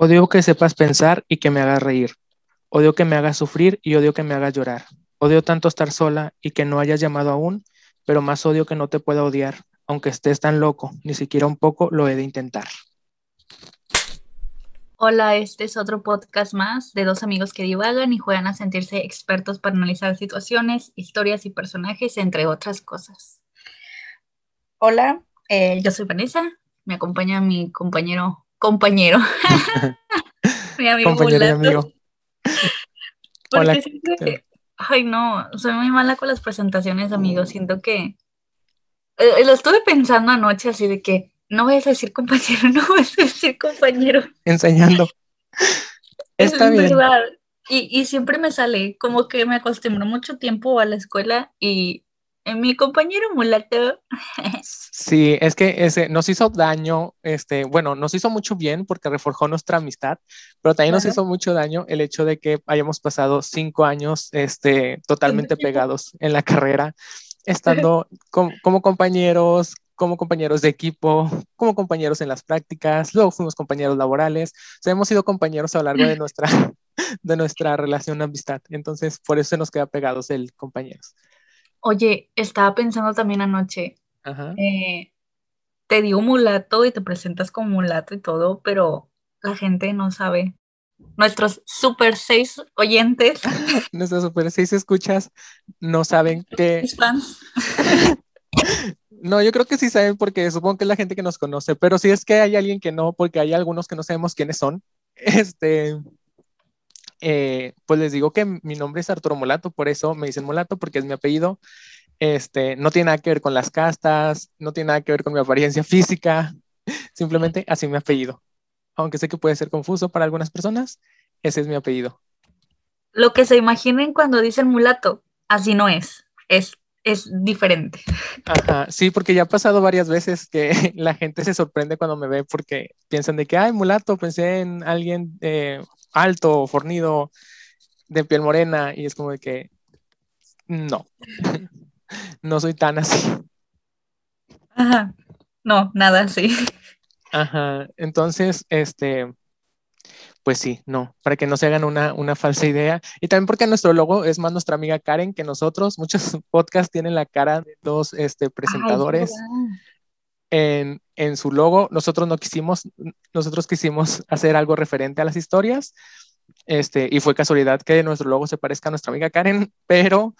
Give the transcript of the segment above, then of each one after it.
Odio que sepas pensar y que me hagas reír. Odio que me hagas sufrir y odio que me hagas llorar. Odio tanto estar sola y que no hayas llamado aún, pero más odio que no te pueda odiar. Aunque estés tan loco, ni siquiera un poco lo he de intentar. Hola, este es otro podcast más de dos amigos que divagan y juegan a sentirse expertos para analizar situaciones, historias y personajes, entre otras cosas. Hola, eh, yo soy Vanessa, me acompaña mi compañero compañero. mi amigo compañero y amigo. Hola. ay no, soy muy mala con las presentaciones, amigos. Siento que eh, lo estuve pensando anoche así de que no voy a decir compañero, no voy a decir compañero. Enseñando. Está bien. Verdad. Y, y siempre me sale, como que me acostumbró mucho tiempo a la escuela y mi compañero mulato. Sí, es que ese nos hizo daño, este, bueno, nos hizo mucho bien porque reforjó nuestra amistad, pero también nos hizo mucho daño el hecho de que hayamos pasado cinco años, este, totalmente pegados en la carrera, estando como compañeros, como compañeros de equipo, como compañeros en las prácticas, luego fuimos compañeros laborales, o sea, hemos sido compañeros a lo largo de nuestra, de nuestra relación amistad, entonces por eso se nos queda pegados el compañeros. Oye, estaba pensando también anoche, eh, te digo mulato y te presentas como mulato y todo, pero la gente no sabe. Nuestros super seis oyentes. Nuestros super seis escuchas no saben que... fans. No, yo creo que sí saben porque supongo que es la gente que nos conoce, pero si es que hay alguien que no, porque hay algunos que no sabemos quiénes son, este, eh, pues les digo que mi nombre es Arturo Molato, por eso me dicen Molato, porque es mi apellido. Este, no tiene nada que ver con las castas, no tiene nada que ver con mi apariencia física, simplemente así mi apellido. Aunque sé que puede ser confuso para algunas personas, ese es mi apellido. Lo que se imaginen cuando dicen mulato, así no es, es, es diferente. Ajá, sí, porque ya ha pasado varias veces que la gente se sorprende cuando me ve porque piensan de que, ay, mulato, pensé en alguien eh, alto, fornido, de piel morena, y es como de que no, no soy tan así. Ajá, no, nada así. Ajá, entonces, este, pues sí, no, para que no se hagan una, una, falsa idea. Y también porque nuestro logo es más nuestra amiga Karen que nosotros. Muchos podcasts tienen la cara de dos este, presentadores en, en, su logo. Nosotros no quisimos, nosotros quisimos hacer algo referente a las historias. Este, y fue casualidad que nuestro logo se parezca a nuestra amiga Karen, pero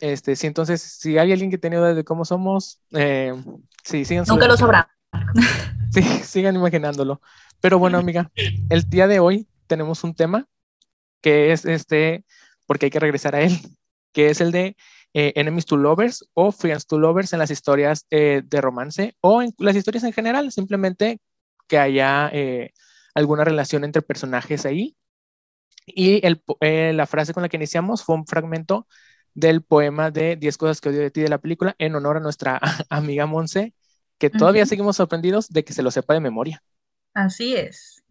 este, sí, entonces, si hay alguien que tiene dudas de cómo somos, eh, sí, sigan. Nunca lo sabrá. Sí, sigan imaginándolo. Pero bueno, amiga, el día de hoy tenemos un tema que es este, porque hay que regresar a él, que es el de eh, enemies to lovers o friends to lovers en las historias eh, de romance o en las historias en general, simplemente que haya eh, alguna relación entre personajes ahí. Y el, la frase con la que iniciamos fue un fragmento del poema de 10 cosas que odio de ti de la película en honor a nuestra amiga Monse, que todavía seguimos sorprendidos de que se lo sepa de memoria. Así es.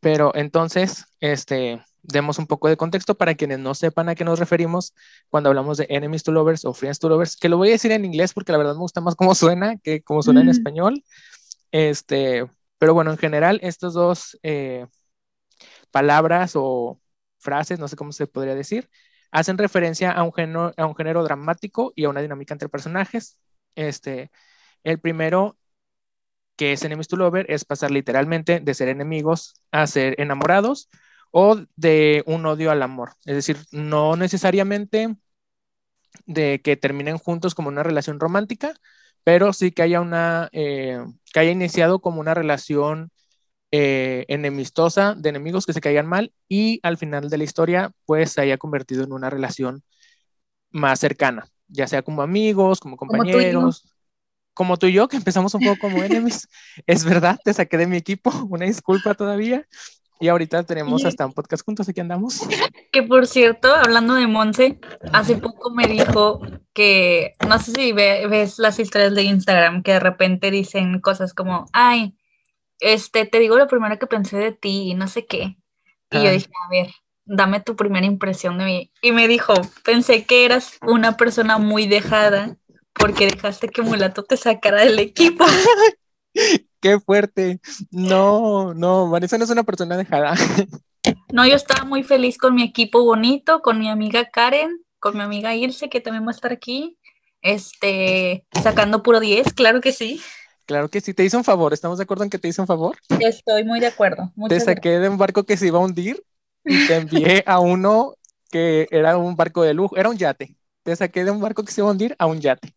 Pero entonces, este, demos un poco de contexto para quienes no sepan a qué nos referimos cuando hablamos de enemies to lovers o friends to lovers, que lo voy a decir en inglés porque la verdad me gusta más cómo suena que cómo suena en mm. español. Este, pero bueno, en general, estas dos eh, palabras o frases, no sé cómo se podría decir, hacen referencia a un, género, a un género dramático y a una dinámica entre personajes. Este, el primero, que es enemies to lover, es pasar literalmente de ser enemigos a ser enamorados o de un odio al amor. Es decir, no necesariamente de que terminen juntos como una relación romántica, pero sí que haya una, eh, que haya iniciado como una relación eh, enemistosa de enemigos que se caigan mal y al final de la historia pues se haya convertido en una relación más cercana, ya sea como amigos, como compañeros, como tú y yo, que empezamos un poco como enemies. es verdad, te saqué de mi equipo, una disculpa todavía, y ahorita tenemos hasta un podcast juntos, aquí andamos. Que por cierto, hablando de Monse, hace poco me dijo que, no sé si ves las historias de Instagram, que de repente dicen cosas como, ay, este, te digo lo primero que pensé de ti y no sé qué. Y yo dije, a ver, dame tu primera impresión de mí. Y me dijo, pensé que eras una persona muy dejada porque dejaste que Mulato te sacara del equipo. qué fuerte. No, no, Vanessa no es una persona dejada. No, yo estaba muy feliz con mi equipo bonito, con mi amiga Karen, con mi amiga Ilse, que también va a estar aquí, este, sacando puro 10, claro que sí. Claro que sí, te hizo un favor, ¿estamos de acuerdo en que te hizo un favor? Estoy muy de acuerdo. te saqué de un barco que se iba a hundir y te envié a uno que era un barco de lujo, era un yate. Te saqué de un barco que se iba a hundir a un yate.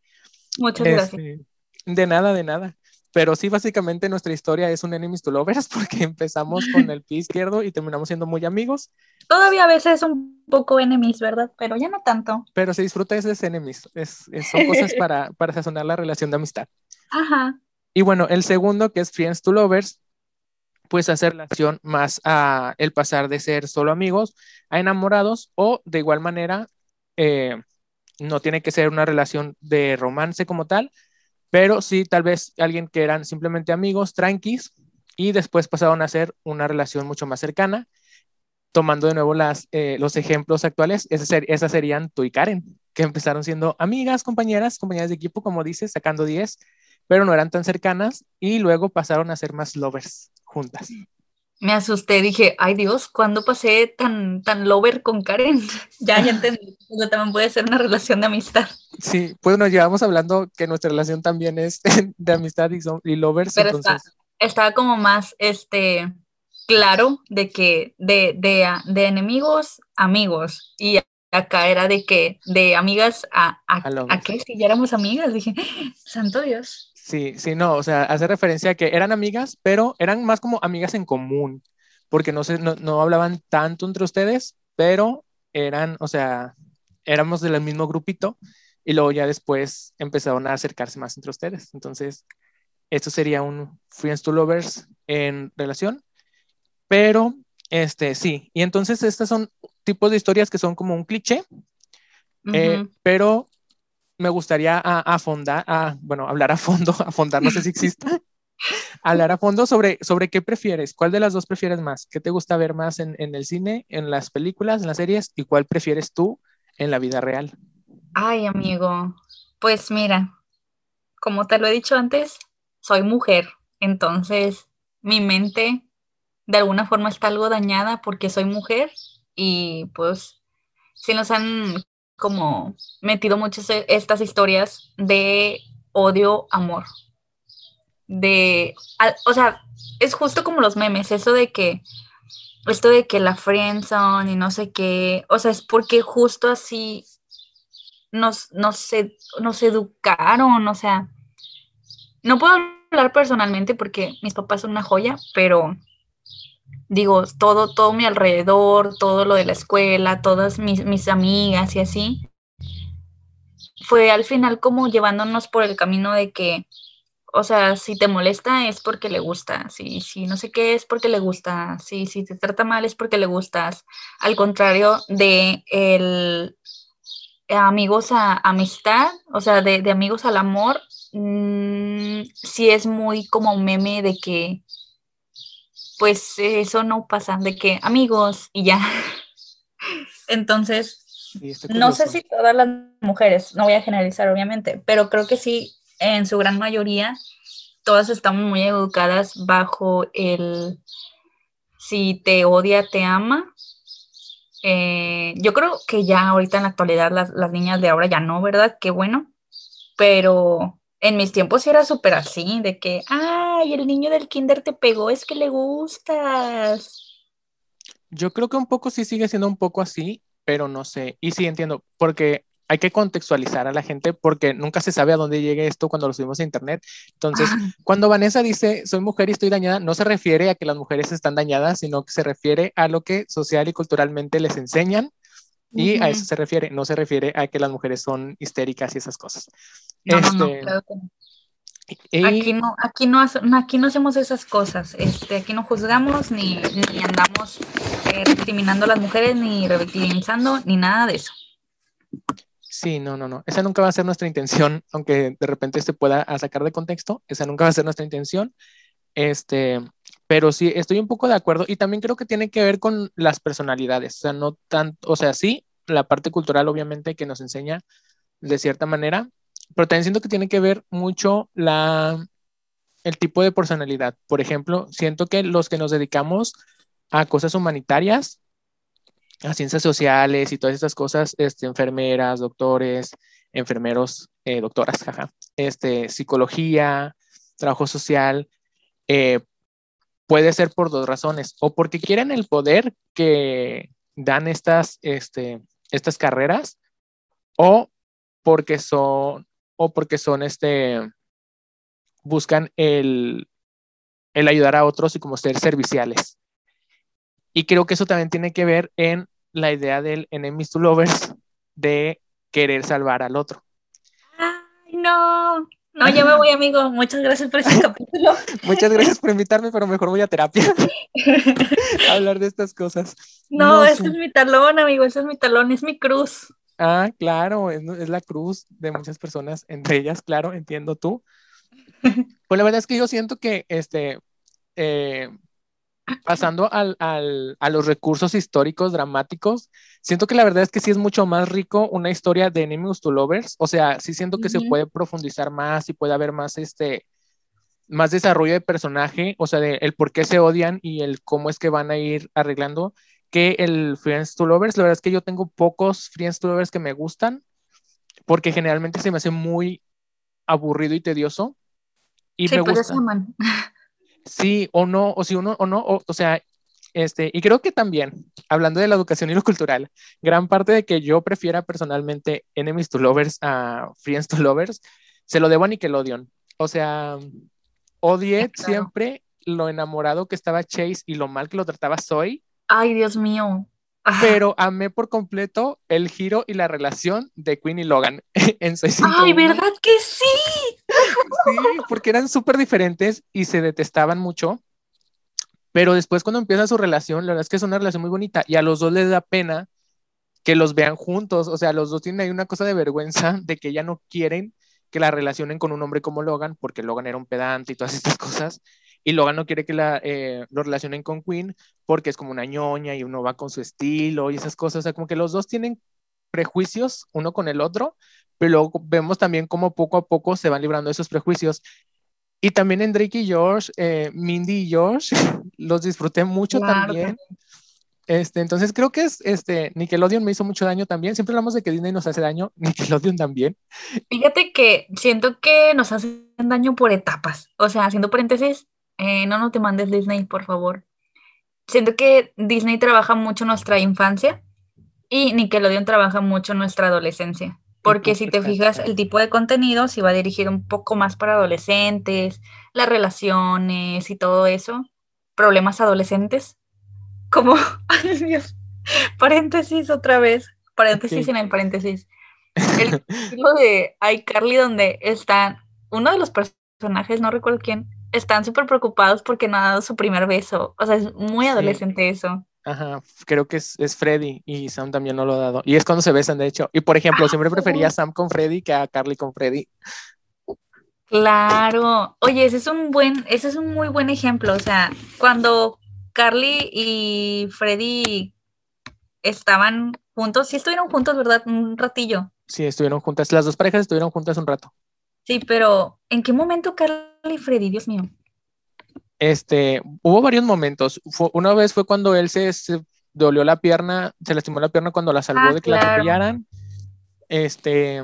Muchas gracias. Este, de nada, de nada. Pero sí, básicamente nuestra historia es un enemies to lovers porque empezamos con el pie izquierdo y terminamos siendo muy amigos. Todavía a veces un poco enemies, ¿verdad? Pero ya no tanto. Pero se disfruta ese enemies. Es, son cosas para, para sazonar la relación de amistad. Ajá. Y bueno, el segundo, que es Friends to Lovers, pues hace relación más a el pasar de ser solo amigos a enamorados o de igual manera, eh, no tiene que ser una relación de romance como tal, pero sí tal vez alguien que eran simplemente amigos, tranquis, y después pasaron a ser una relación mucho más cercana. Tomando de nuevo las, eh, los ejemplos actuales, esas, esas serían tú y Karen, que empezaron siendo amigas, compañeras, compañeras de equipo, como dices, sacando 10 pero no eran tan cercanas y luego pasaron a ser más lovers juntas. Me asusté, dije, ay Dios, ¿cuándo pasé tan, tan lover con Karen? ya, ya entendí, también puede ser una relación de amistad. Sí, pues nos llevamos hablando que nuestra relación también es de amistad y, y lovers. Pero entonces... estaba como más, este, claro de que de, de, de enemigos, amigos, y acá era de que de amigas a, a, a, a qué si ya éramos amigas dije santo Dios Sí, sí, no, o sea, hace referencia a que eran amigas, pero eran más como amigas en común, porque no, se, no, hablaban tanto entre ustedes, pero eran, o sea, éramos del mismo grupito y luego ya después empezaron a acercarse más entre ustedes. Entonces, esto sería un Friends to Lovers en relación, pero este, sí, y entonces estas son tipos de historias que son como un cliché, eh, pero me gustaría afondar, a, bueno, hablar a fondo, afondar, no sé si exista, hablar a fondo sobre, sobre qué prefieres, cuál de las dos prefieres más, qué te gusta ver más en, en el cine, en las películas, en las series, y cuál prefieres tú en la vida real. Ay, amigo, pues mira, como te lo he dicho antes, soy mujer, entonces mi mente de alguna forma está algo dañada porque soy mujer y pues si nos han como metido muchas estas historias de odio, amor. De, o sea, es justo como los memes, eso de que, esto de que la friendzone y no sé qué, o sea, es porque justo así nos, nos, nos educaron, o sea, no puedo hablar personalmente porque mis papás son una joya, pero digo, todo, todo mi alrededor, todo lo de la escuela, todas mis, mis amigas y así, fue al final como llevándonos por el camino de que, o sea, si te molesta es porque le gusta, si, si no sé qué es porque le gusta, si, si te trata mal es porque le gustas, al contrario de el amigos a amistad, o sea, de, de amigos al amor, mmm, sí es muy como un meme de que pues eso no pasa, de que amigos y ya. Entonces, no sé si todas las mujeres, no voy a generalizar obviamente, pero creo que sí, en su gran mayoría, todas estamos muy educadas bajo el si te odia, te ama. Eh, yo creo que ya ahorita en la actualidad las, las niñas de ahora ya no, ¿verdad? Qué bueno. Pero en mis tiempos era súper así, de que, ay, el niño del kinder te pegó, es que le gustas. Yo creo que un poco sí sigue siendo un poco así, pero no sé. Y sí entiendo, porque hay que contextualizar a la gente porque nunca se sabe a dónde llegue esto cuando lo subimos a internet. Entonces, ah. cuando Vanessa dice soy mujer y estoy dañada, no se refiere a que las mujeres están dañadas, sino que se refiere a lo que social y culturalmente les enseñan y a eso se refiere, no se refiere a que las mujeres son histéricas y esas cosas. No, no, este, Aquí no, aquí no, aquí no hacemos esas cosas. Este, aquí no juzgamos ni, ni andamos eh, a las mujeres, ni revictimizando, ni nada de eso. Sí, no, no, no. Esa nunca va a ser nuestra intención, aunque de repente se pueda sacar de contexto. Esa nunca va a ser nuestra intención. Este, pero sí, estoy un poco de acuerdo y también creo que tiene que ver con las personalidades, o sea, no tanto, o sea, sí, la parte cultural obviamente que nos enseña de cierta manera, pero también siento que tiene que ver mucho la, el tipo de personalidad. Por ejemplo, siento que los que nos dedicamos a cosas humanitarias, a ciencias sociales y todas estas cosas, este, enfermeras, doctores, enfermeros, eh, doctoras, jaja, este, psicología, trabajo social, eh, puede ser por dos razones, o porque quieren el poder que dan estas, este, estas carreras, o porque son, o porque son, este, buscan el, el ayudar a otros y como ser serviciales. Y creo que eso también tiene que ver en la idea del enemies to lovers de querer salvar al otro. Ay, no. No, ya me voy, amigo. Muchas gracias por ese capítulo. Muchas gracias por invitarme, pero mejor voy a terapia a hablar de estas cosas. No, ese es mi talón, amigo. Ese es mi talón, es mi cruz. Ah, claro, es, es la cruz de muchas personas, entre ellas, claro, entiendo tú. Pues la verdad es que yo siento que, este, eh, pasando al, al, a los recursos históricos dramáticos, siento que la verdad es que sí es mucho más rico una historia de enemies to lovers, o sea, sí siento que se puede profundizar más y puede haber más, este, más desarrollo de personaje, o sea, de el por qué se odian y el cómo es que van a ir arreglando, que el Friends to Lovers. La verdad es que yo tengo pocos Friends to Lovers que me gustan, porque generalmente se me hace muy aburrido y tedioso. Y sí, me gusta. Sí, o no, o si uno, o no, o, o, sea, este, y creo que también, hablando de la educación y lo cultural, gran parte de que yo prefiera personalmente Enemies to Lovers a Friends to Lovers, se lo debo a Nickelodeon. O sea, odié Claro. siempre lo enamorado que estaba Chase y lo mal que lo trataba Zoe, Ay, Dios mío. Pero amé por completo el giro y la relación de Queen y Logan en Soy Ay, 101. ¿verdad que sí? Sí, porque eran súper diferentes y se detestaban mucho. Pero después cuando empieza su relación, la verdad es que es una relación muy bonita y a los dos les da pena que los vean juntos. O sea, los dos tienen ahí una cosa de vergüenza de que ya no quieren que la relacionen con un hombre como Logan, porque Logan era un pedante y todas estas cosas. Y Logan no quiere que la, eh, lo relacionen con Queen porque es como una ñoña y uno va con su estilo y esas cosas. O sea, como que los dos tienen prejuicios uno con el otro, pero luego vemos también cómo poco a poco se van librando de esos prejuicios. Y también en Drake y George, eh, Mindy y George, los disfruté mucho Claro, también. Este, entonces creo que es, este, Nickelodeon me hizo mucho daño también. Siempre hablamos de que Disney nos hace daño, Nickelodeon también. Fíjate que siento que nos hacen daño por etapas. O sea, haciendo paréntesis, eh, no nos te mandes Disney, por favor. Siento que Disney trabaja mucho nuestra infancia y Nickelodeon trabaja mucho nuestra adolescencia. Porque si te fijas, el tipo de contenido se va a dirigir un poco más para adolescentes, las relaciones y todo eso, problemas adolescentes, como, ay Dios, paréntesis otra vez, paréntesis en el paréntesis. El capítulo de iCarly donde están, uno de los personajes, no recuerdo quién, están súper preocupados porque no ha dado su primer beso. O sea, es muy Sí. adolescente eso. Ajá, creo que es, es Freddy y Sam también no lo ha dado. Y es cuando se besan, de hecho. Y por ejemplo, Ah, siempre prefería a. Sam con Freddy que a Carly con Freddy. Claro. Oye, ese es un buen, ese es un muy buen ejemplo. O sea, cuando Carly y Freddy estaban juntos, sí estuvieron juntos, ¿verdad? Un ratillo. Sí, estuvieron juntas. Las dos parejas estuvieron juntas un rato. Sí, pero ¿en qué momento Carly y Freddy, Dios mío? Este, hubo varios momentos. Fue- una vez fue cuando él se, se dolió la pierna, se lastimó la pierna cuando la salvó Ah, de que la claro. atropellaran. Este,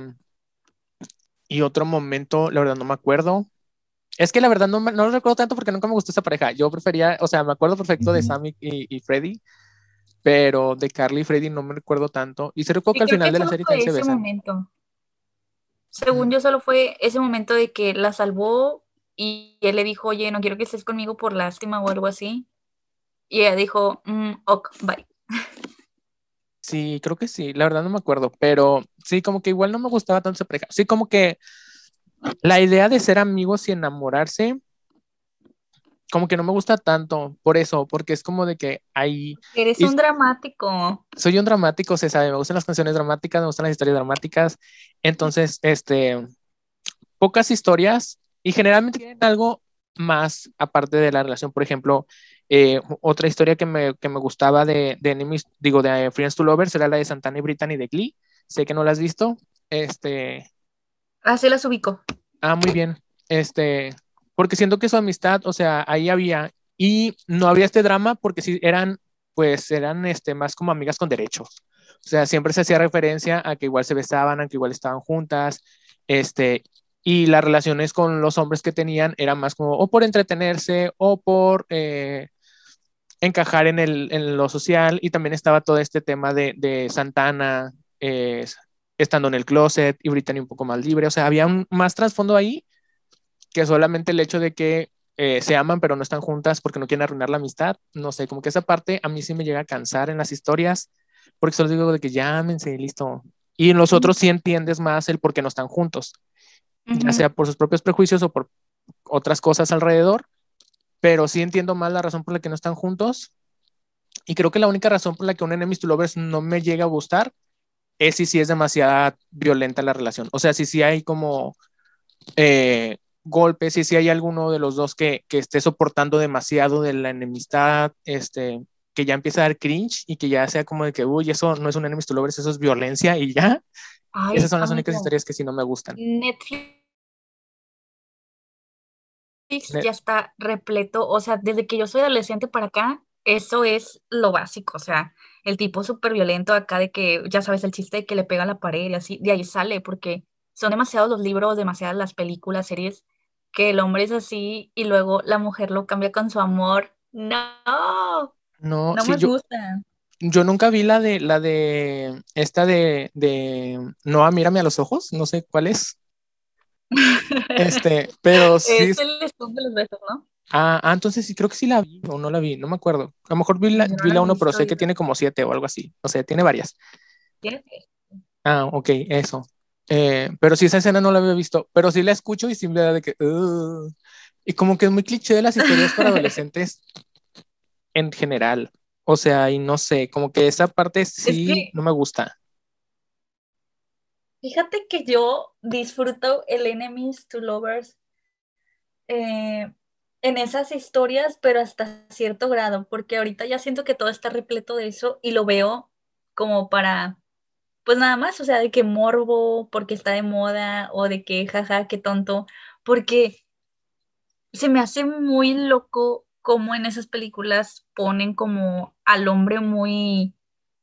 y otro momento, la verdad no me acuerdo. Es que la verdad no, no lo recuerdo tanto porque nunca me gustó esa pareja. Yo prefería, o sea, me acuerdo perfecto de Ujú. Sam y, y Freddy, pero de Carly y Freddy no me recuerdo tanto. Y se recuerdo Sí, que al final de la serie fue también se ese besan. momento. Según Ujú. yo, solo fue ese momento de que la salvó y él le dijo, oye, no quiero que estés conmigo por lástima o algo así. Y ella dijo, "Mm, ok, bye. Sí, creo que sí, la verdad no me acuerdo, pero sí, como que igual no me gustaba tanto esa pareja. Sí, como que la idea de ser amigos y enamorarse, como que no me gusta tanto por eso, porque es como de que ahí Eres Y- un dramático. soy un dramático, se sabe, me gustan las canciones dramáticas, me gustan las historias dramáticas, entonces, este, pocas historias y generalmente tienen algo más aparte de la relación, por ejemplo, eh, otra historia que me, que me gustaba de, de Enemies, digo, de Friends to Lovers era la de Santana y Brittany de Glee, sé que no la has visto, este, Así las ubico. ah, muy bien, este, porque siento que su amistad, o sea, ahí había, y no había este drama porque sí eran, pues eran este, más como amigas con derechos. O sea, siempre se hacía referencia a que igual se besaban, a que igual estaban juntas, este, y las relaciones con los hombres que tenían eran más como o por entretenerse o por eh, encajar en, el, en, lo social, y también estaba todo este tema de, de Santana eh, estando en el closet y Brittany un poco más libre, o sea, había un, más trasfondo ahí que solamente el hecho de que eh, se aman pero no están juntas porque no quieren arruinar la amistad. No sé, como que esa parte a mí sí me llega a cansar en las historias porque solo digo de que llámense, listo. Y en los otros sí entiendes más el por qué no están juntos, ya sea por sus propios prejuicios o por otras cosas alrededor, pero sí entiendo más la razón por la que no están juntos. Y creo que la única razón por la que un Enemies to Lovers no me llega a gustar es si sí es demasiado violenta la relación. O sea, si sí hay como eh, golpes y si hay alguno de los dos que, que, esté soportando demasiado de la enemistad, este, que ya empieza a dar cringe y que ya sea como de que, uy, eso no es un enemies to lovers, eso es violencia y ya. Esas son las únicas historias que sí no me gustan. Netflix ya está repleto, o sea, desde que yo soy adolescente para acá, eso es lo básico, o sea, el tipo súper violento acá de que, ya sabes, el chiste de que le pega a la pared y así, de ahí sale, porque son demasiados los libros, demasiadas las películas, series que el hombre es así y luego la mujer lo cambia con su amor. No, no, no me yo, gusta. Yo nunca vi la de la de esta de, de Noah, mírame a los ojos, no sé cuál es. este, pero sí. Es el de los besos, ¿no? Ah, ah, entonces sí, creo que sí la vi o no la vi, no me acuerdo. A lo mejor vi la, vi la uno, pero sé que tiene como siete o algo así. O sea, tiene varias. ¿Tiene? Ah, ok, eso. Eh, pero sí, esa escena no la había visto, pero sí la escucho y sin de que... y como que es muy cliché de las historias para adolescentes en general. O sea, y no sé, como que esa parte sí no me gusta. Fíjate que yo disfruto el Enemies to Lovers eh, en esas historias, pero hasta cierto grado, porque ahorita ya siento que todo está repleto de eso y lo veo como para pues nada más, o sea, de que morbo porque está de moda o de que jaja, qué tonto, porque se me hace muy loco cómo en esas películas ponen como al hombre muy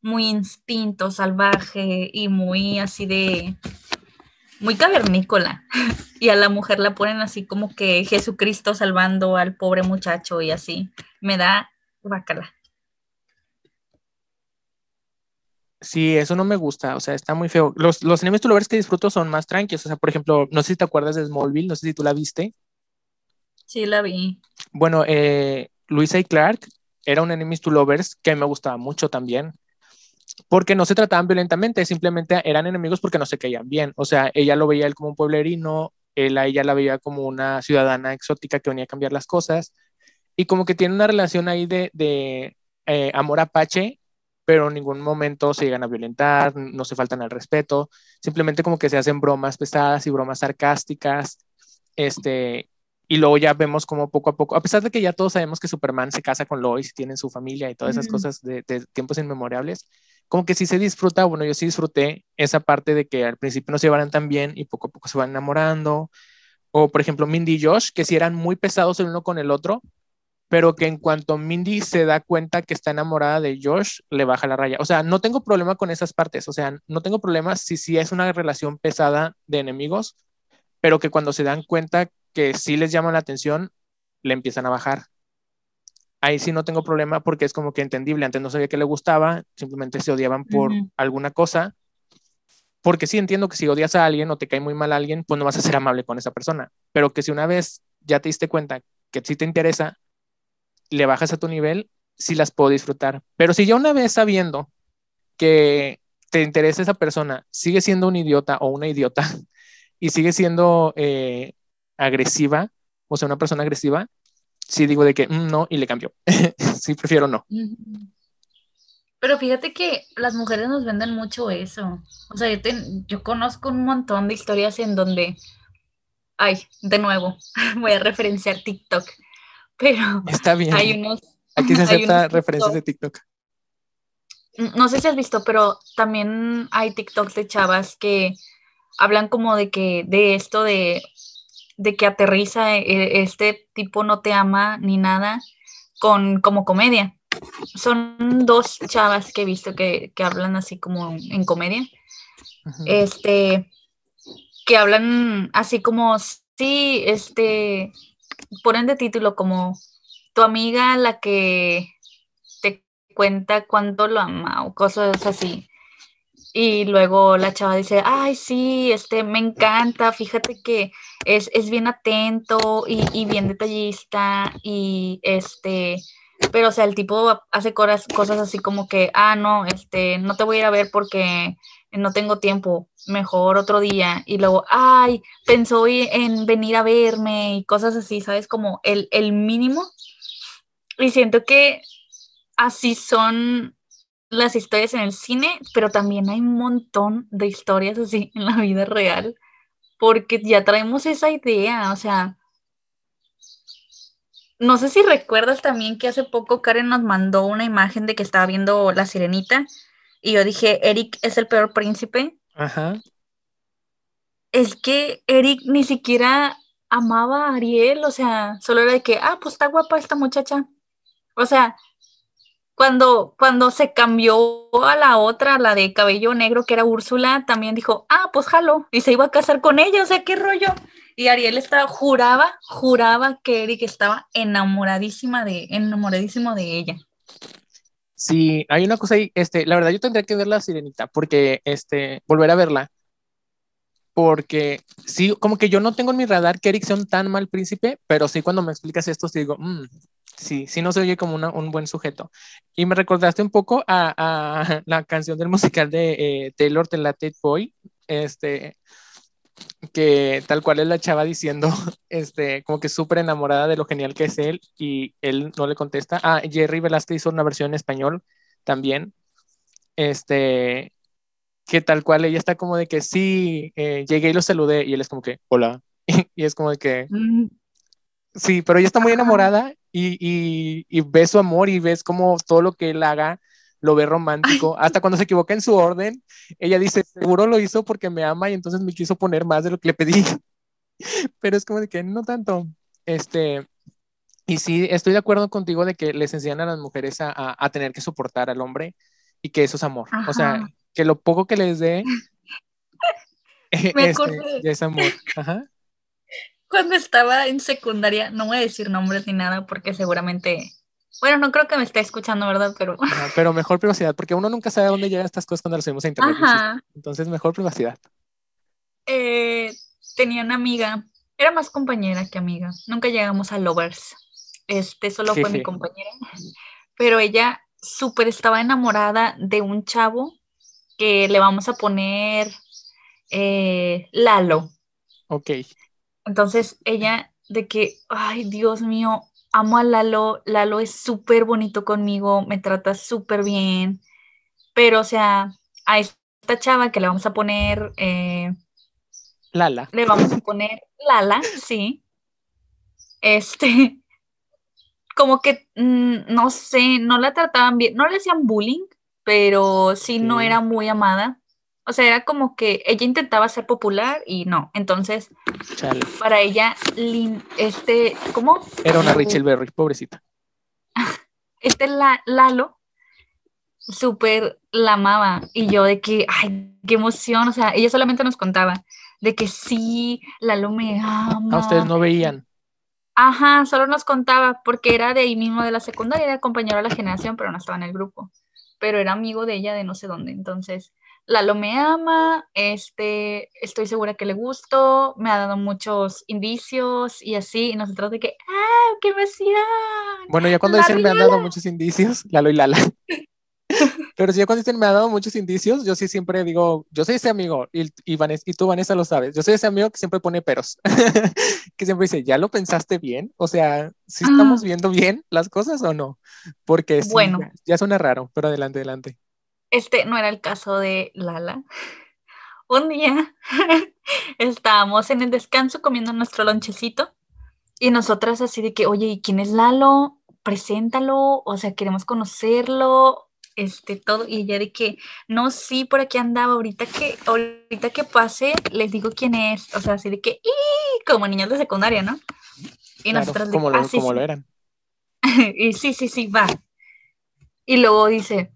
muy instinto salvaje y muy así de muy cavernícola y a la mujer la ponen así como que Jesucristo salvando al pobre muchacho y así me da bacala. Sí, eso no me gusta, o sea, está muy feo. Los, los animes to que disfruto son más tranquilos, o sea, por ejemplo, no sé si te acuerdas de Smallville, no sé si tú la viste. Sí, la vi. Bueno, eh, Luisa y Clark era un enemies to lovers que me gustaba mucho también, porque no se trataban violentamente, simplemente eran enemigos porque no se caían bien. O sea, ella lo veía él como un pueblerino, él a ella la veía como una ciudadana exótica que venía a cambiar las cosas, y como que tiene una relación ahí de, eh, amor apache pero en ningún momento se llegan a violentar, no se faltan al respeto, simplemente como que se hacen bromas pesadas y bromas sarcásticas, este, y luego ya vemos como poco a poco, a pesar de que ya todos sabemos que Superman se casa con Lois y tienen su familia y todas esas cosas de, tiempos inmemorables, como que sí se disfruta, bueno, yo sí disfruté esa parte de que al principio no se llevaran tan bien y poco a poco se van enamorando, o por ejemplo Mindy y Josh, que sí eran muy pesados el uno con el otro, pero que en cuanto Mindy se da cuenta que está enamorada de Josh, le baja la raya. O sea, no tengo problema con esas partes, o sea, no tengo problema si sí es una relación pesada de enemigos, pero que cuando se dan cuenta que sí les llama la atención, le empiezan a bajar. Ahí sí no tengo problema porque es como que entendible, antes no sabía que le gustaba, simplemente se odiaban por alguna cosa, porque sí entiendo que si odias a alguien o te cae muy mal a alguien, pues no vas a ser amable con esa persona, pero que si una vez ya te diste cuenta que sí te interesa, le bajas a tu nivel, sí las puedo disfrutar. Pero si ya una vez sabiendo que te interesa esa persona, sigue siendo un idiota o una idiota y sigue siendo eh, agresiva, o sea, una persona agresiva, sí digo de que mm, no y le cambio. sí, prefiero no. Pero fíjate que las mujeres nos venden mucho eso. O sea, yo, yo conozco un montón de historias en donde, ay, de nuevo, voy a referenciar TikTok pero Está bien. hay unos... Aquí se acepta referencias de TikTok. No sé si has visto, pero también hay TikToks de chavas que hablan como de que, de esto de, de que aterriza eh, este tipo no te ama ni nada con como comedia. Son dos chavas que he visto que, hablan así como en comedia. Este, que hablan así como, sí, este, ponen de título como tu amiga la que te cuenta cuánto lo ama o cosas así. Y luego la chava dice, ay, sí, este, me encanta, fíjate que es, bien atento y, bien detallista y este, pero o sea, el tipo hace cosas, cosas así como que, ah, no, este, no te voy a ir a ver porque no tengo tiempo, mejor otro día. Y luego, ay, pensó en venir a verme y cosas así, ¿sabes? Como el, el mínimo. Y siento que así son las historias en el cine, pero también hay un montón de historias así en la vida real, porque ya traemos esa idea, o sea, no sé si recuerdas también que hace poco Karen nos mandó una imagen de que estaba viendo La Sirenita y yo dije, Eric es el peor príncipe. Ajá. Es que Eric ni siquiera amaba a Ariel, o sea, solo era de que, ah, pues está guapa esta muchacha. O sea, cuando, cuando se cambió a la otra, la de cabello negro, que era Úrsula, también dijo, ah, pues jalo, y se iba a casar con ella, o sea, qué rollo. Y Ariel estaba, juraba, juraba que Eric estaba enamoradísima de, enamoradísimo de ella. Sí, hay una cosa ahí, este, la verdad yo tendría que ver la sirenita, porque, este, volver a verla, porque sí, como que yo no tengo en mi radar que Eric sea un tan mal príncipe, pero sí cuando me explicas esto, sí digo, mmm, sí, sí no se oye como un buen sujeto. Y me recordaste un poco a, la canción del musical de eh, Taylor, The Latte Boy, este, que tal cual es la chava diciendo, este, como que súper enamorada de lo genial que es él y él no le contesta. Ah, Jerry Velázquez hizo una versión en español también, este, que tal cual ella está como de que sí, eh, llegué y lo saludé y él es como que, hola, y, es como de que, mm. Sí, pero ella está muy enamorada y, y, ves su amor y ves como todo lo que él haga lo ve romántico, hasta cuando se equivoca en su orden, ella dice, seguro lo hizo porque me ama y entonces me quiso poner más de lo que le pedí, pero es como de que no tanto, este, y sí, estoy de acuerdo contigo de que les enseñan a las mujeres a, a, tener que soportar al hombre y que eso es amor, o sea, que lo poco que les dé, este, es amor, Ajá cuando estaba en secundaria, no voy a decir nombres ni nada porque seguramente, bueno, no creo que me esté escuchando, ¿verdad? Pero, pero mejor privacidad, porque uno nunca sabe a dónde llegan estas cosas cuando las subimos a internet. Entonces, mejor privacidad. Eh, tenía una amiga, era más compañera que amiga, nunca llegamos a lovers, este solo fue mi compañera, pero ella súper estaba enamorada de un chavo que le vamos a poner eh, Lalo. Ok. Entonces ella de que, ay, Dios mío, amo a Lalo, Lalo es súper bonito conmigo, me trata súper bien, pero o sea, a esta chava que le vamos a poner... Eh, Lala. Le vamos a poner Lala, sí. Este, como que, mm, no sé, no la trataban bien, no le hacían bullying, pero sí, no era muy amada. O sea, era como que ella intentaba ser popular y no. Entonces, para ella, este, ¿cómo? Era una Rachel Berry, pobrecita. Este la, Lalo, súper la amaba. Y yo de que, ay, qué emoción. O sea, ella solamente nos contaba de que sí, Lalo me ama. A ustedes no veían. Ajá, solo nos contaba porque era de ahí mismo de la secundaria, era compañero de la generación, pero no estaba en el grupo. Pero era amigo de ella de no sé dónde. Entonces, Lalo me ama, este, estoy segura que le gusto, me ha dado muchos indicios y así, y nosotros de que, ¡ah, qué emoción! Bueno, ya cuando dicen me han dado muchos indicios, Lalo y Lala. Pero si ya cuando dicen me ha dado muchos indicios, yo sí siempre digo, yo soy ese amigo, y, y, y tú, Vanessa, lo sabes, yo soy ese amigo que siempre pone peros, que siempre dice, ¿ya lo pensaste bien? O sea, ¿sí estamos ah. viendo bien las cosas o no? Porque sí, bueno. ya, ya suena raro, pero adelante, adelante. Este no era el caso de Lala. Un día estábamos en el descanso comiendo nuestro lonchecito y nosotras así de que, oye, ¿y quién es Lalo? Preséntalo, o sea, queremos conocerlo. este, todo, y ella de que, no, sí, por aquí andaba, ahorita que, ahorita que pase, les digo quién es, o sea, así de que, como niños de secundaria, ¿no? Y nosotros como, lo, ah, como lo eran. y sí, sí, sí, va. Y luego dice,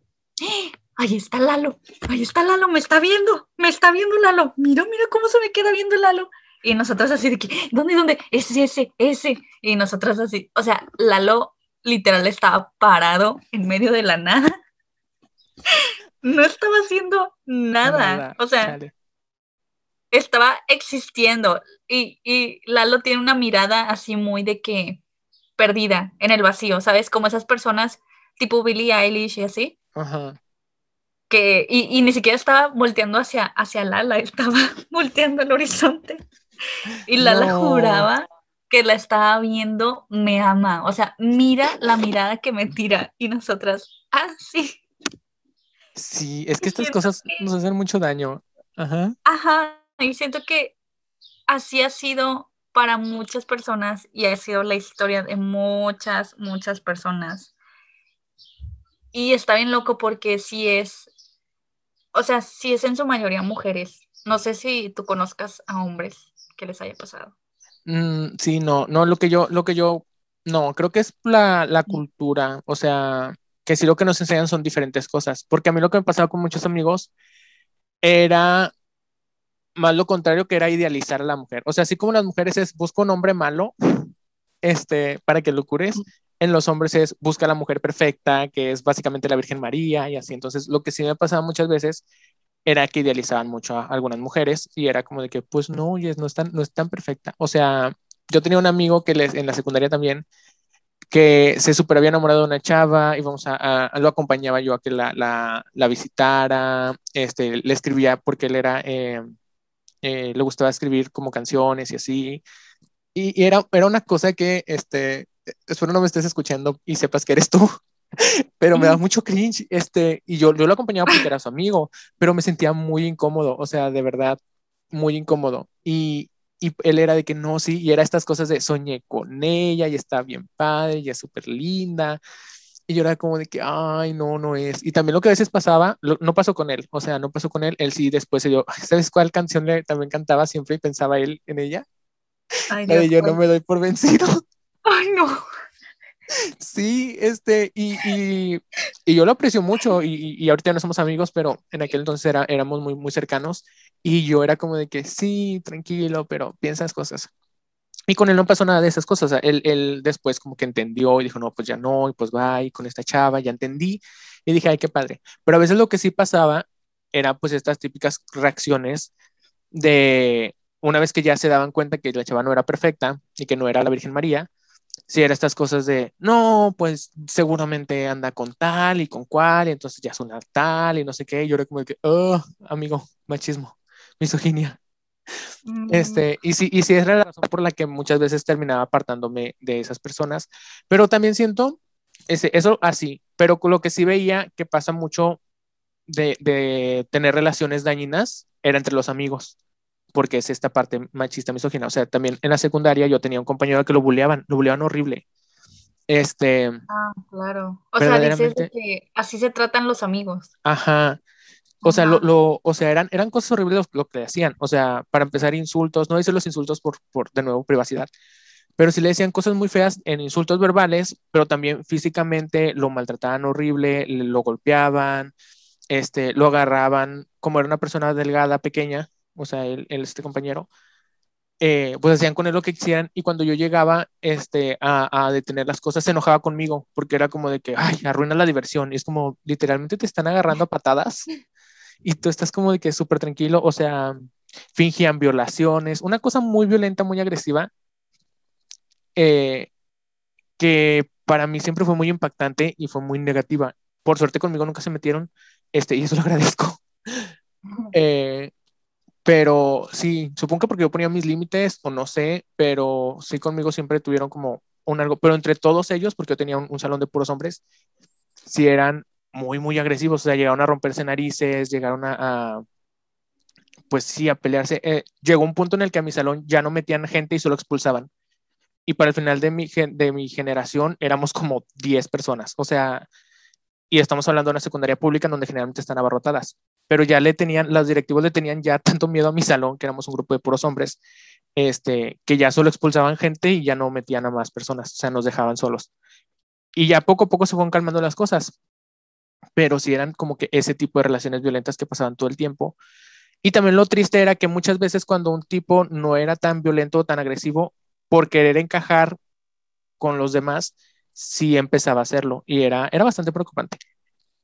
ahí está Lalo, ahí está Lalo, me está viendo, me está viendo Lalo, mira, mira cómo se me queda viendo Lalo. Y nosotros así de que, ¿dónde, dónde? Ese, ese, ese. Y nosotros así, o sea, Lalo literal estaba parado en medio de la nada. No estaba haciendo nada. o sea, estaba existiendo. Y, y Lalo tiene una mirada así muy de que perdida en el vacío, ¿sabes? Como esas personas tipo Billie Eilish y así. Ajá. Que, y, ni siquiera estaba volteando hacia, hacia Lala, estaba volteando al horizonte. Y Lala juraba que la estaba viendo, me ama. O sea, mira la mirada que me tira. Y nosotras, ah, sí. Sí, es que estas cosas nos hacen mucho daño. Ajá. Ajá. Y siento que así ha sido para muchas personas y ha sido la historia de muchas, muchas personas. Y está bien loco porque sí es, o sea, sí es en su mayoría mujeres. No sé si tú conozcas a hombres que les haya pasado. Mm, sí, no, no, lo que yo, lo que yo, no, creo que es la, la cultura, o sea, que sí lo que nos enseñan son diferentes cosas, porque a mí lo que me pasaba con muchos amigos era más lo contrario que era idealizar a la mujer. O sea, así como las mujeres es busca un hombre malo este, para que lo cures, en los hombres es busca a la mujer perfecta, que es básicamente la Virgen María y así. Entonces, lo que sí me pasaba muchas veces era que idealizaban mucho a algunas mujeres y era como de que, pues no, no es tan, no es tan perfecta. O sea, yo tenía un amigo que les, en la secundaria también, que se super había enamorado de una chava y vamos a, lo acompañaba yo a que la, la, la, visitara, este, le escribía porque él era... Eh, eh, le gustaba escribir como canciones y así. Y, era, era una cosa que, este, espero no me estés escuchando y sepas que eres tú, pero me da mucho cringe, este, y yo, yo lo acompañaba porque era su amigo, pero me sentía muy incómodo, o sea, de verdad, muy incómodo. Y, y él era de que no, sí, y era estas cosas de soñé con ella y está bien padre y es súper linda. Y yo era como de que, ay, no, no es. Y también lo que a veces pasaba, no pasó con él, o sea, no pasó con él, él sí después se dio, ¿sabes cuál canción le también cantaba siempre y pensaba él en ella? Ay, de yo no me doy por vencido. Ay, no. Sí, este, y, y, y yo lo aprecio mucho y, y, ahorita no somos amigos, pero en aquel entonces era, éramos muy, muy cercanos y yo era como de que sí, tranquilo, pero piensas cosas. Y con él no pasó nada de esas cosas. él, él, después como que entendió y dijo, no, pues ya no, y pues va, y con esta chava ya entendí. Y dije, ay, qué padre. Pero a veces lo que sí pasaba era pues estas típicas reacciones de una vez que ya se daban cuenta que la chava no era perfecta y que no era la Virgen María, si era estas cosas de, no, pues seguramente anda con tal y con cual, y entonces ya es una tal y no sé qué. Y yo era como que, oh, amigo, machismo, misoginia. Este, y sí, y sí es la razón por la que muchas veces terminaba apartándome de esas personas, pero también siento ese, eso así, pero lo que sí veía que pasa mucho de, de, tener relaciones dañinas era entre los amigos, porque es esta parte machista, misógina. O sea, también en la secundaria yo tenía un compañero que lo bulleaban, lo bulleaban horrible. Este. Ah, claro. O sea, dices que así se tratan los amigos. Ajá. O sea, lo, lo, o sea eran, eran cosas horribles lo, que le hacían. O sea, para empezar, insultos, no dice los insultos por, por, de nuevo, privacidad, pero sí le decían cosas muy feas en insultos verbales, pero también físicamente lo maltrataban horrible, lo golpeaban, este, lo agarraban, como era una persona delgada, pequeña, o sea, él, este compañero, eh, pues hacían con él lo que quisieran y cuando yo llegaba este, a, a, detener las cosas se enojaba conmigo porque era como de que, ay, arruina la diversión y es como literalmente te están agarrando a patadas y tú estás como de que súper tranquilo, o sea, fingían violaciones, una cosa muy violenta, muy agresiva, eh, que para mí siempre fue muy impactante y fue muy negativa. Por suerte conmigo nunca se metieron, este, y eso lo agradezco. Eh, pero sí, supongo que porque yo ponía mis límites, o no sé, pero sí conmigo siempre tuvieron como un algo, pero entre todos ellos, porque yo tenía un, salón de puros hombres, sí eran muy, muy agresivos, o sea, llegaron a romperse narices, llegaron a, pues sí, a pelearse. Eh, llegó un punto en el que a mi salón ya no metían gente y solo expulsaban. Y para el final de mi, de mi generación éramos como 10 personas, o sea, y estamos hablando de una secundaria pública donde generalmente están abarrotadas, pero ya le tenían, los directivos le tenían ya tanto miedo a mi salón, que éramos un grupo de puros hombres, este, que ya solo expulsaban gente y ya no metían a más personas, o sea, nos dejaban solos. Y ya poco a poco se fueron calmando las cosas, pero sí eran como que ese tipo de relaciones violentas que pasaban todo el tiempo. Y también lo triste era que muchas veces cuando un tipo no era tan violento o tan agresivo, por querer encajar con los demás, sí empezaba a hacerlo y era, era bastante preocupante.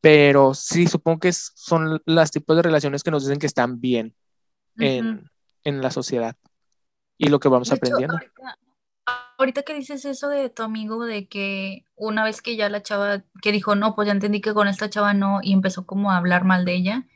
Pero sí, supongo que son los tipos de relaciones que nos dicen que están bien en, en la sociedad y lo que vamos aprendiendo. Ahorita, que dices eso de tu amigo, de que una vez que ya la chava, que dijo, no, pues ya entendí que con esta chava no, y empezó como a hablar mal de ella,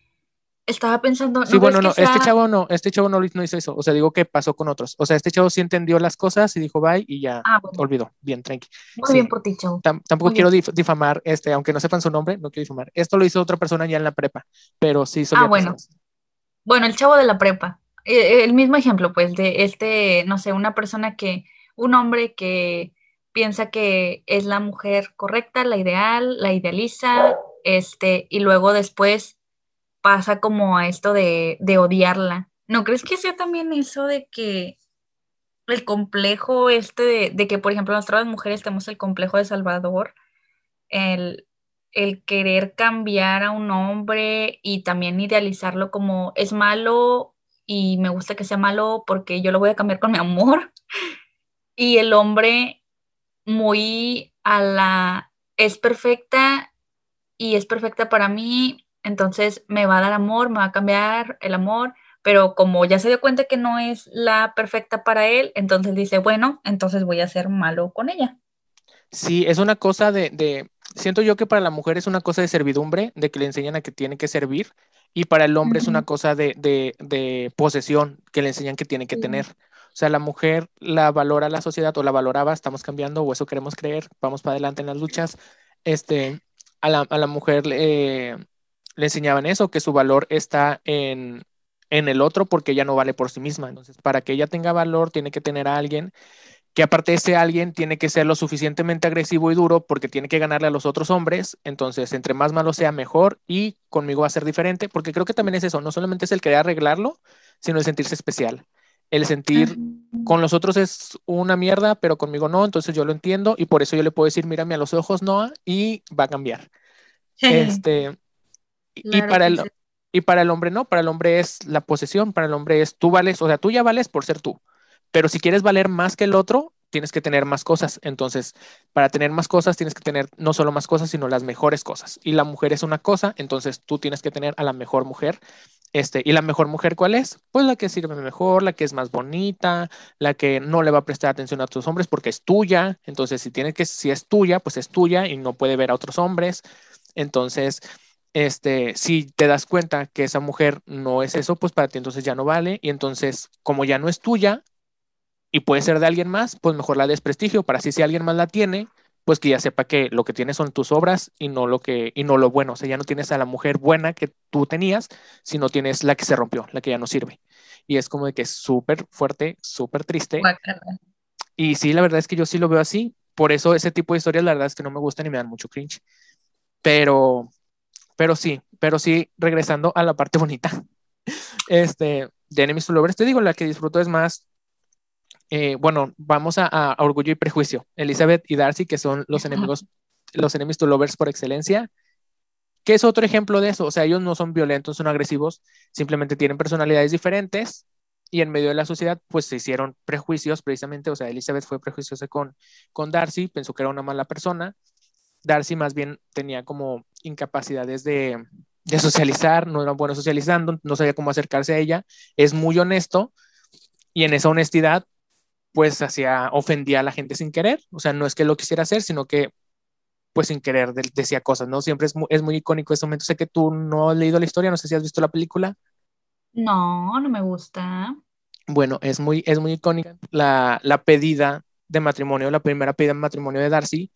estaba pensando. Sí, bueno, no, este chavo no, este chavo no, no, hizo eso. O sea, digo que pasó con otros. O sea, este chavo sí entendió las cosas y dijo bye y ya ah, olvidó. Bien, tranqui. Muy bien por ti, chavo. tampoco quiero difamar, este, aunque no sepan su nombre, no quiero difamar. Esto lo hizo otra persona ya en la prepa, pero sí Ah, bueno. Bueno, el chavo de la prepa. Eh, el mismo ejemplo, pues, de este, no sé, una persona que, un hombre que piensa que es la mujer correcta, la ideal, la idealiza, este, y luego después pasa como a esto de, odiarla. ¿No crees que sea también eso de que el complejo este de, que, por ejemplo, nosotras mujeres tenemos el complejo de Salvador, el, el querer cambiar a un hombre y también idealizarlo como es malo y me gusta que sea malo porque yo lo voy a cambiar con mi amor. Y el hombre muy a la es perfecta y es perfecta para mí entonces me va a dar amor, me va a cambiar el amor, pero como ya se dio cuenta que no es la perfecta para él, entonces dice, bueno, entonces voy a ser malo con ella. Sí, es una cosa de, siento yo que para la mujer es una cosa de servidumbre, de que le enseñan a que tiene que servir, y para el hombre es una cosa de, de, posesión, que le enseñan que tiene que tener. O sea, la mujer la valora la sociedad o la valoraba, estamos cambiando o eso queremos creer, vamos para adelante en las luchas. Este, a la, a la mujer eh, le enseñaban eso, que su valor está en, en el otro porque ella no vale por sí misma. Entonces, para que ella tenga valor, tiene que tener a alguien que aparte de ese alguien tiene que ser lo suficientemente agresivo y duro porque tiene que ganarle a los otros hombres. Entonces, entre más malo sea, mejor y conmigo va a ser diferente, porque creo que también es eso, no solamente es el querer arreglarlo, sino el sentirse especial. El sentir con los otros es una mierda, pero conmigo no, entonces yo lo entiendo y por eso yo le puedo decir, mírame a los ojos, Noah, y va a cambiar. este, y, para el, y para el hombre no, para el hombre es la posesión, para el hombre es tú vales, o sea, tú ya vales por ser tú, pero si quieres valer más que el otro, tienes que tener más cosas. Entonces, para tener más cosas, tienes que tener no solo más cosas, sino las mejores cosas. Y la mujer es una cosa, entonces tú tienes que tener a la mejor mujer. Este, ¿Y la mejor mujer cuál es? Pues la que sirve mejor, la que es más bonita, la que no le va a prestar atención a otros hombres porque es tuya. Entonces, si tiene que, si es tuya, pues es tuya y no puede ver a otros hombres. Entonces, este, si te das cuenta que esa mujer no es eso, pues para ti entonces ya no vale. Y entonces, como ya no es tuya y puede ser de alguien más, pues mejor la desprestigio para así si alguien más la tiene, pues que ya sepa que lo que tienes son tus obras y no lo que y no lo bueno. O sea, ya no tienes a la mujer buena que tú tenías, sino tienes la que se rompió, la que ya no sirve. Y es como de que es súper fuerte, súper triste. Y sí, la verdad es que yo sí lo veo así. Por eso ese tipo de historias, la verdad es que no me gustan y me dan mucho cringe. Pero, pero sí, pero sí, regresando a la parte bonita, este, de Enemies to Lovers, te digo, la que disfruto es más, eh, bueno, vamos a, Orgullo y Prejuicio, Elizabeth y Darcy, que son los enemigos, los Enemies to Lovers por excelencia, que es otro ejemplo de eso, o sea, ellos no son violentos, son agresivos, simplemente tienen personalidades diferentes y en medio de la sociedad, pues se hicieron prejuicios precisamente, o sea, Elizabeth fue prejuiciosa con, con Darcy, pensó que era una mala persona, Darcy más bien tenía como incapacidades de, socializar, no era bueno socializando, no sabía cómo acercarse a ella, es muy honesto y en esa honestidad pues hacía, ofendía a la gente sin querer, o sea, no es que lo quisiera hacer, sino que pues sin querer decía cosas, ¿no? Siempre es muy, es muy icónico ese momento, sé que tú no has leído la historia, no sé si has visto la película. No, no me gusta. Bueno, es muy, es muy icónica la, la pedida de matrimonio, la primera pedida de matrimonio de Darcy,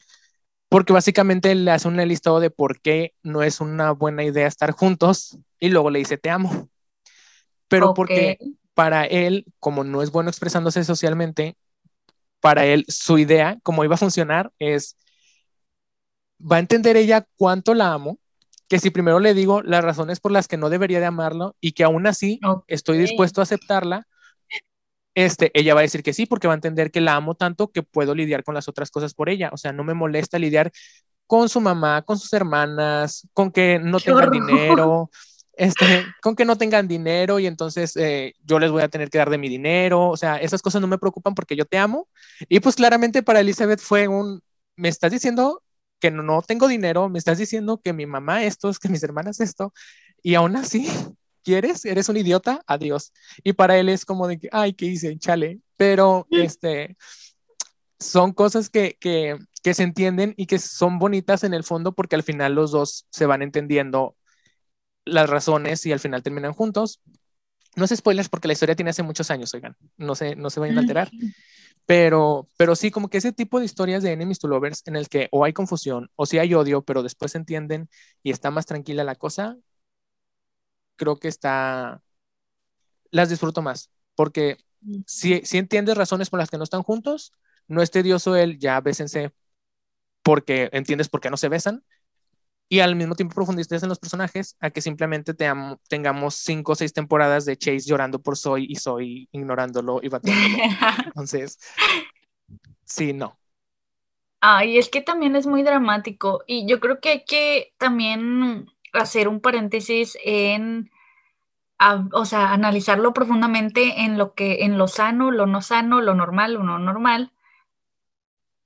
porque básicamente le hace un listado de por qué no es una buena idea estar juntos y luego le dice te amo. Pero porque para él, como no es bueno expresándose socialmente, para él su idea, como iba a funcionar, es va a entender ella cuánto la amo, que si primero le digo las razones por las que no debería de amarlo y que aún así estoy dispuesto a aceptarla, este, ella va a decir que sí, porque va a entender que la amo tanto que puedo lidiar con las otras cosas por ella. O sea, no me molesta lidiar con su mamá, con sus hermanas, con que no tengan dinero, este, con que no tengan dinero y entonces eh, yo les voy a tener que dar de mi dinero. O sea, esas cosas no me preocupan porque yo te amo. Y pues claramente para Elizabeth fue un, me estás diciendo que no, no tengo dinero, me estás diciendo que mi mamá esto, que mis hermanas esto, y aún así ¿quieres? ¿Eres un idiota? Adiós. Y para él es como de que, ay, ¿qué hice? Chale. Pero, este, son cosas que, que, que se entienden y que son bonitas en el fondo porque al final los dos se van entendiendo las razones y al final terminan juntos. No es spoilers porque la historia tiene hace muchos años, oigan, no se, no se vayan a alterar. Pero, pero sí, como que ese tipo de historias de enemies to lovers en el que o hay confusión o sí hay odio, pero después se entienden y está más tranquila la cosa, creo que está, las disfruto más, porque si, si entiendes razones por las que no están juntos, no es tedioso el ya bésense porque entiendes por qué no se besan, y al mismo tiempo profundizas en los personajes a que simplemente te tengamos cinco o seis temporadas de Chase llorando por Soy y Soy ignorándolo y batiéndolo. Entonces, sí, no. Ay, es que también es muy dramático y yo creo que hay que también hacer un paréntesis en, o sea, analizarlo profundamente en lo que, en lo sano, lo no sano, lo normal, lo no normal,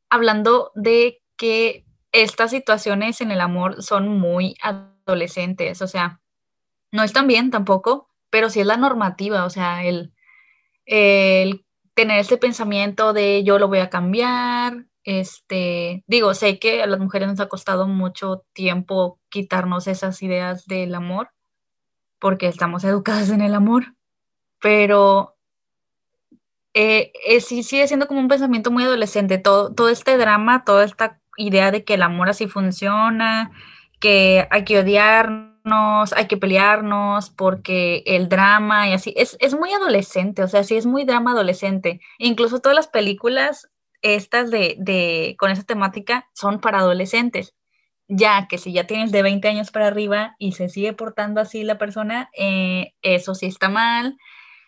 hablando de que estas situaciones en el amor son muy adolescentes, o sea, no están bien tampoco, pero sí es la normativa, o sea, el, el tener este pensamiento de yo lo voy a cambiar, este, digo, sé que a las mujeres nos ha costado mucho tiempo quitarnos esas ideas del amor, porque estamos educadas en el amor, pero eh, eh, sí sigue siendo como un pensamiento muy adolescente, todo, todo este drama, toda esta idea de que el amor así funciona, que hay que odiarnos, hay que pelearnos, porque el drama y así, es, es muy adolescente, o sea, sí es muy drama adolescente. Incluso todas las películas estas de, con esa temática son para adolescentes, ya que si ya tienes de 20 años para arriba y se sigue portando así la persona, eh, eso sí está mal,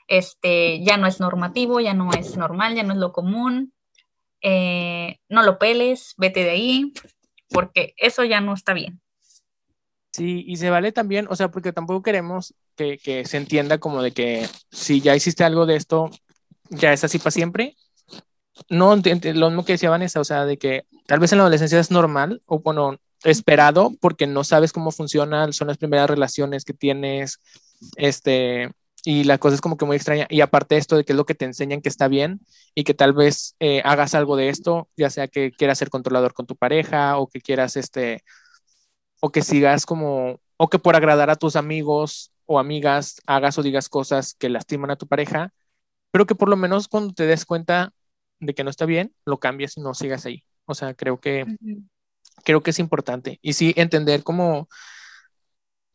este, ya no es normativo, ya no es normal, ya no es lo común, eh, no lo peles, vete de ahí, porque eso ya no está bien. Sí, y se vale también, o sea, porque tampoco queremos que, que se entienda como de que si ya hiciste algo de esto, ya es así para siempre, no, lo mismo que decía Vanessa, o sea, de que tal vez en la adolescencia es normal o bueno, esperado porque no sabes cómo funcionan, son las primeras relaciones que tienes, este, y la cosa es como que muy extraña. Y aparte esto de que es lo que te enseñan que está bien y que tal vez eh, hagas algo de esto, ya sea que quieras ser controlador con tu pareja o que quieras, este, o que sigas como, o que por agradar a tus amigos o amigas hagas o digas cosas que lastiman a tu pareja, pero que por lo menos cuando te des cuenta de que no está bien, lo cambias y no sigas ahí. O sea, creo que, creo que es importante. Y sí, entender cómo,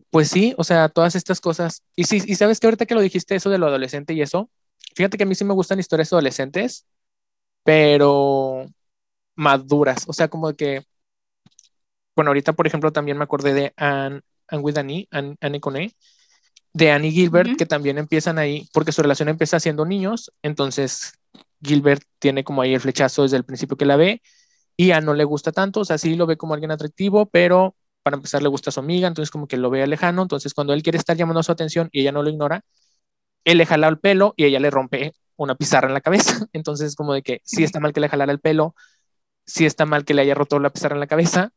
pues sí, o sea, todas estas cosas. Y sí, y sabes que ahorita que lo dijiste eso de lo adolescente y eso, fíjate que a mí sí me gustan historias adolescentes, pero maduras. O sea, como que, bueno, ahorita, por ejemplo, también me acordé de Anne, Anne with Annie, Anne, Annie Cone, de Annie Gilbert, que también empiezan ahí, porque su relación empieza siendo niños, entonces Gilbert tiene como ahí el flechazo desde el principio que la ve y a no le gusta tanto, o sea, sí lo ve como alguien atractivo, pero para empezar le gusta a su amiga, entonces como que lo ve lejano, entonces cuando él quiere estar llamando su atención y ella no lo ignora, él le jala el pelo y ella le rompe una pizarra en la cabeza, entonces como de que sí está mal que le jalara el pelo, sí está mal que le haya roto la pizarra en la cabeza,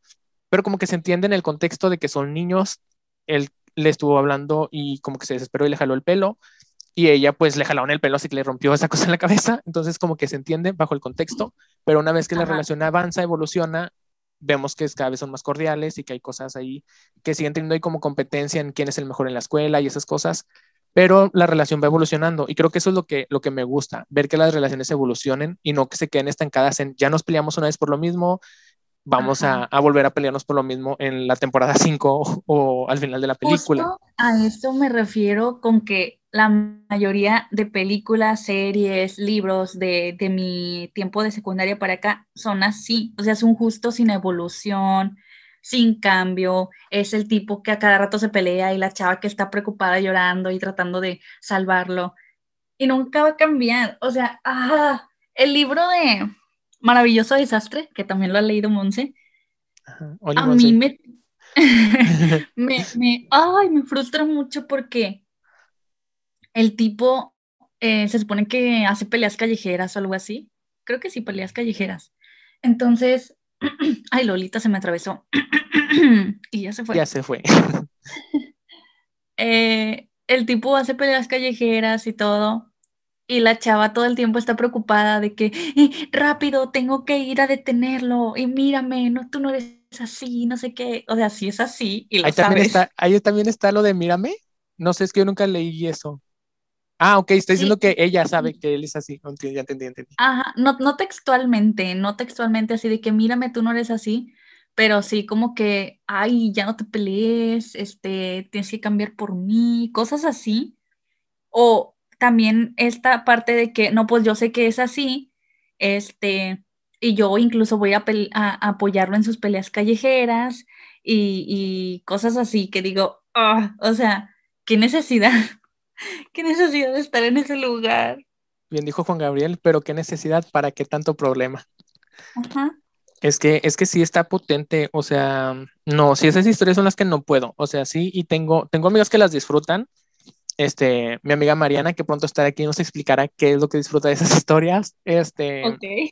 pero como que se entiende en el contexto de que son niños, él le estuvo hablando y como que se desesperó y le jaló el pelo, y ella pues le jalaron el pelo así que le rompió esa cosa en la cabeza, entonces como que se entiende bajo el contexto, pero una vez que la relación avanza, evoluciona, vemos que cada vez son más cordiales y que hay cosas ahí que siguen teniendo ahí como competencia en quién es el mejor en la escuela y esas cosas, pero la relación va evolucionando. Y creo que eso es lo que, lo que me gusta, ver que las relaciones evolucionen y no que se queden estancadas en ya nos peleamos una vez por lo mismo, vamos a, a, volver a pelearnos por lo mismo en la temporada 5 o, al final de la película. a esto me refiero con que la mayoría de películas, series, libros de, mi tiempo de secundaria para acá son así, o sea, son justo sin evolución, sin cambio, es el tipo que a cada rato se pelea y la chava que está preocupada llorando y tratando de salvarlo. Y nunca va a cambiar. O sea, ah, el libro de Maravilloso Desastre, que también lo ha leído Monse, a mí me, me, me, ay, me frustra mucho porque el tipo eh, se supone que hace peleas callejeras o algo así. Creo que sí, peleas callejeras. Entonces, ay, Lolita se me atravesó y ya se fue. Ya se fue. Eh, el tipo hace peleas callejeras y todo. Y la chava todo el tiempo está preocupada de que eh, rápido tengo que ir a detenerlo y mírame, no, tú no eres así, no sé qué. O sea, sí es así y lo ahí También está, ahí también está lo de mírame. No sé, es que yo nunca leí eso. Ah, ok, está diciendo que ella sabe que él es así. Ya entendí, entendí. Ajá, no, no textualmente, no textualmente así de que mírame, tú no eres así, pero sí como que, ay, ya no te pelees, este, tienes que cambiar por mí, cosas así. O también esta parte de que, no, pues yo sé que es así, este, y yo incluso voy a, apoyarlo en sus peleas callejeras y, cosas así que digo, ah, o sea, qué necesidad. ¿Qué necesidad de estar en ese lugar? Bien dijo Juan Gabriel, pero qué necesidad, para qué tanto problema. Ajá. Es que, es que sí está potente, o sea, no, si esas historias son las que no puedo, o sea, sí, y tengo, tengo amigas que las disfrutan, este, mi amiga Mariana, que pronto estará aquí, nos explicará qué es lo que disfruta de esas historias, este, okay.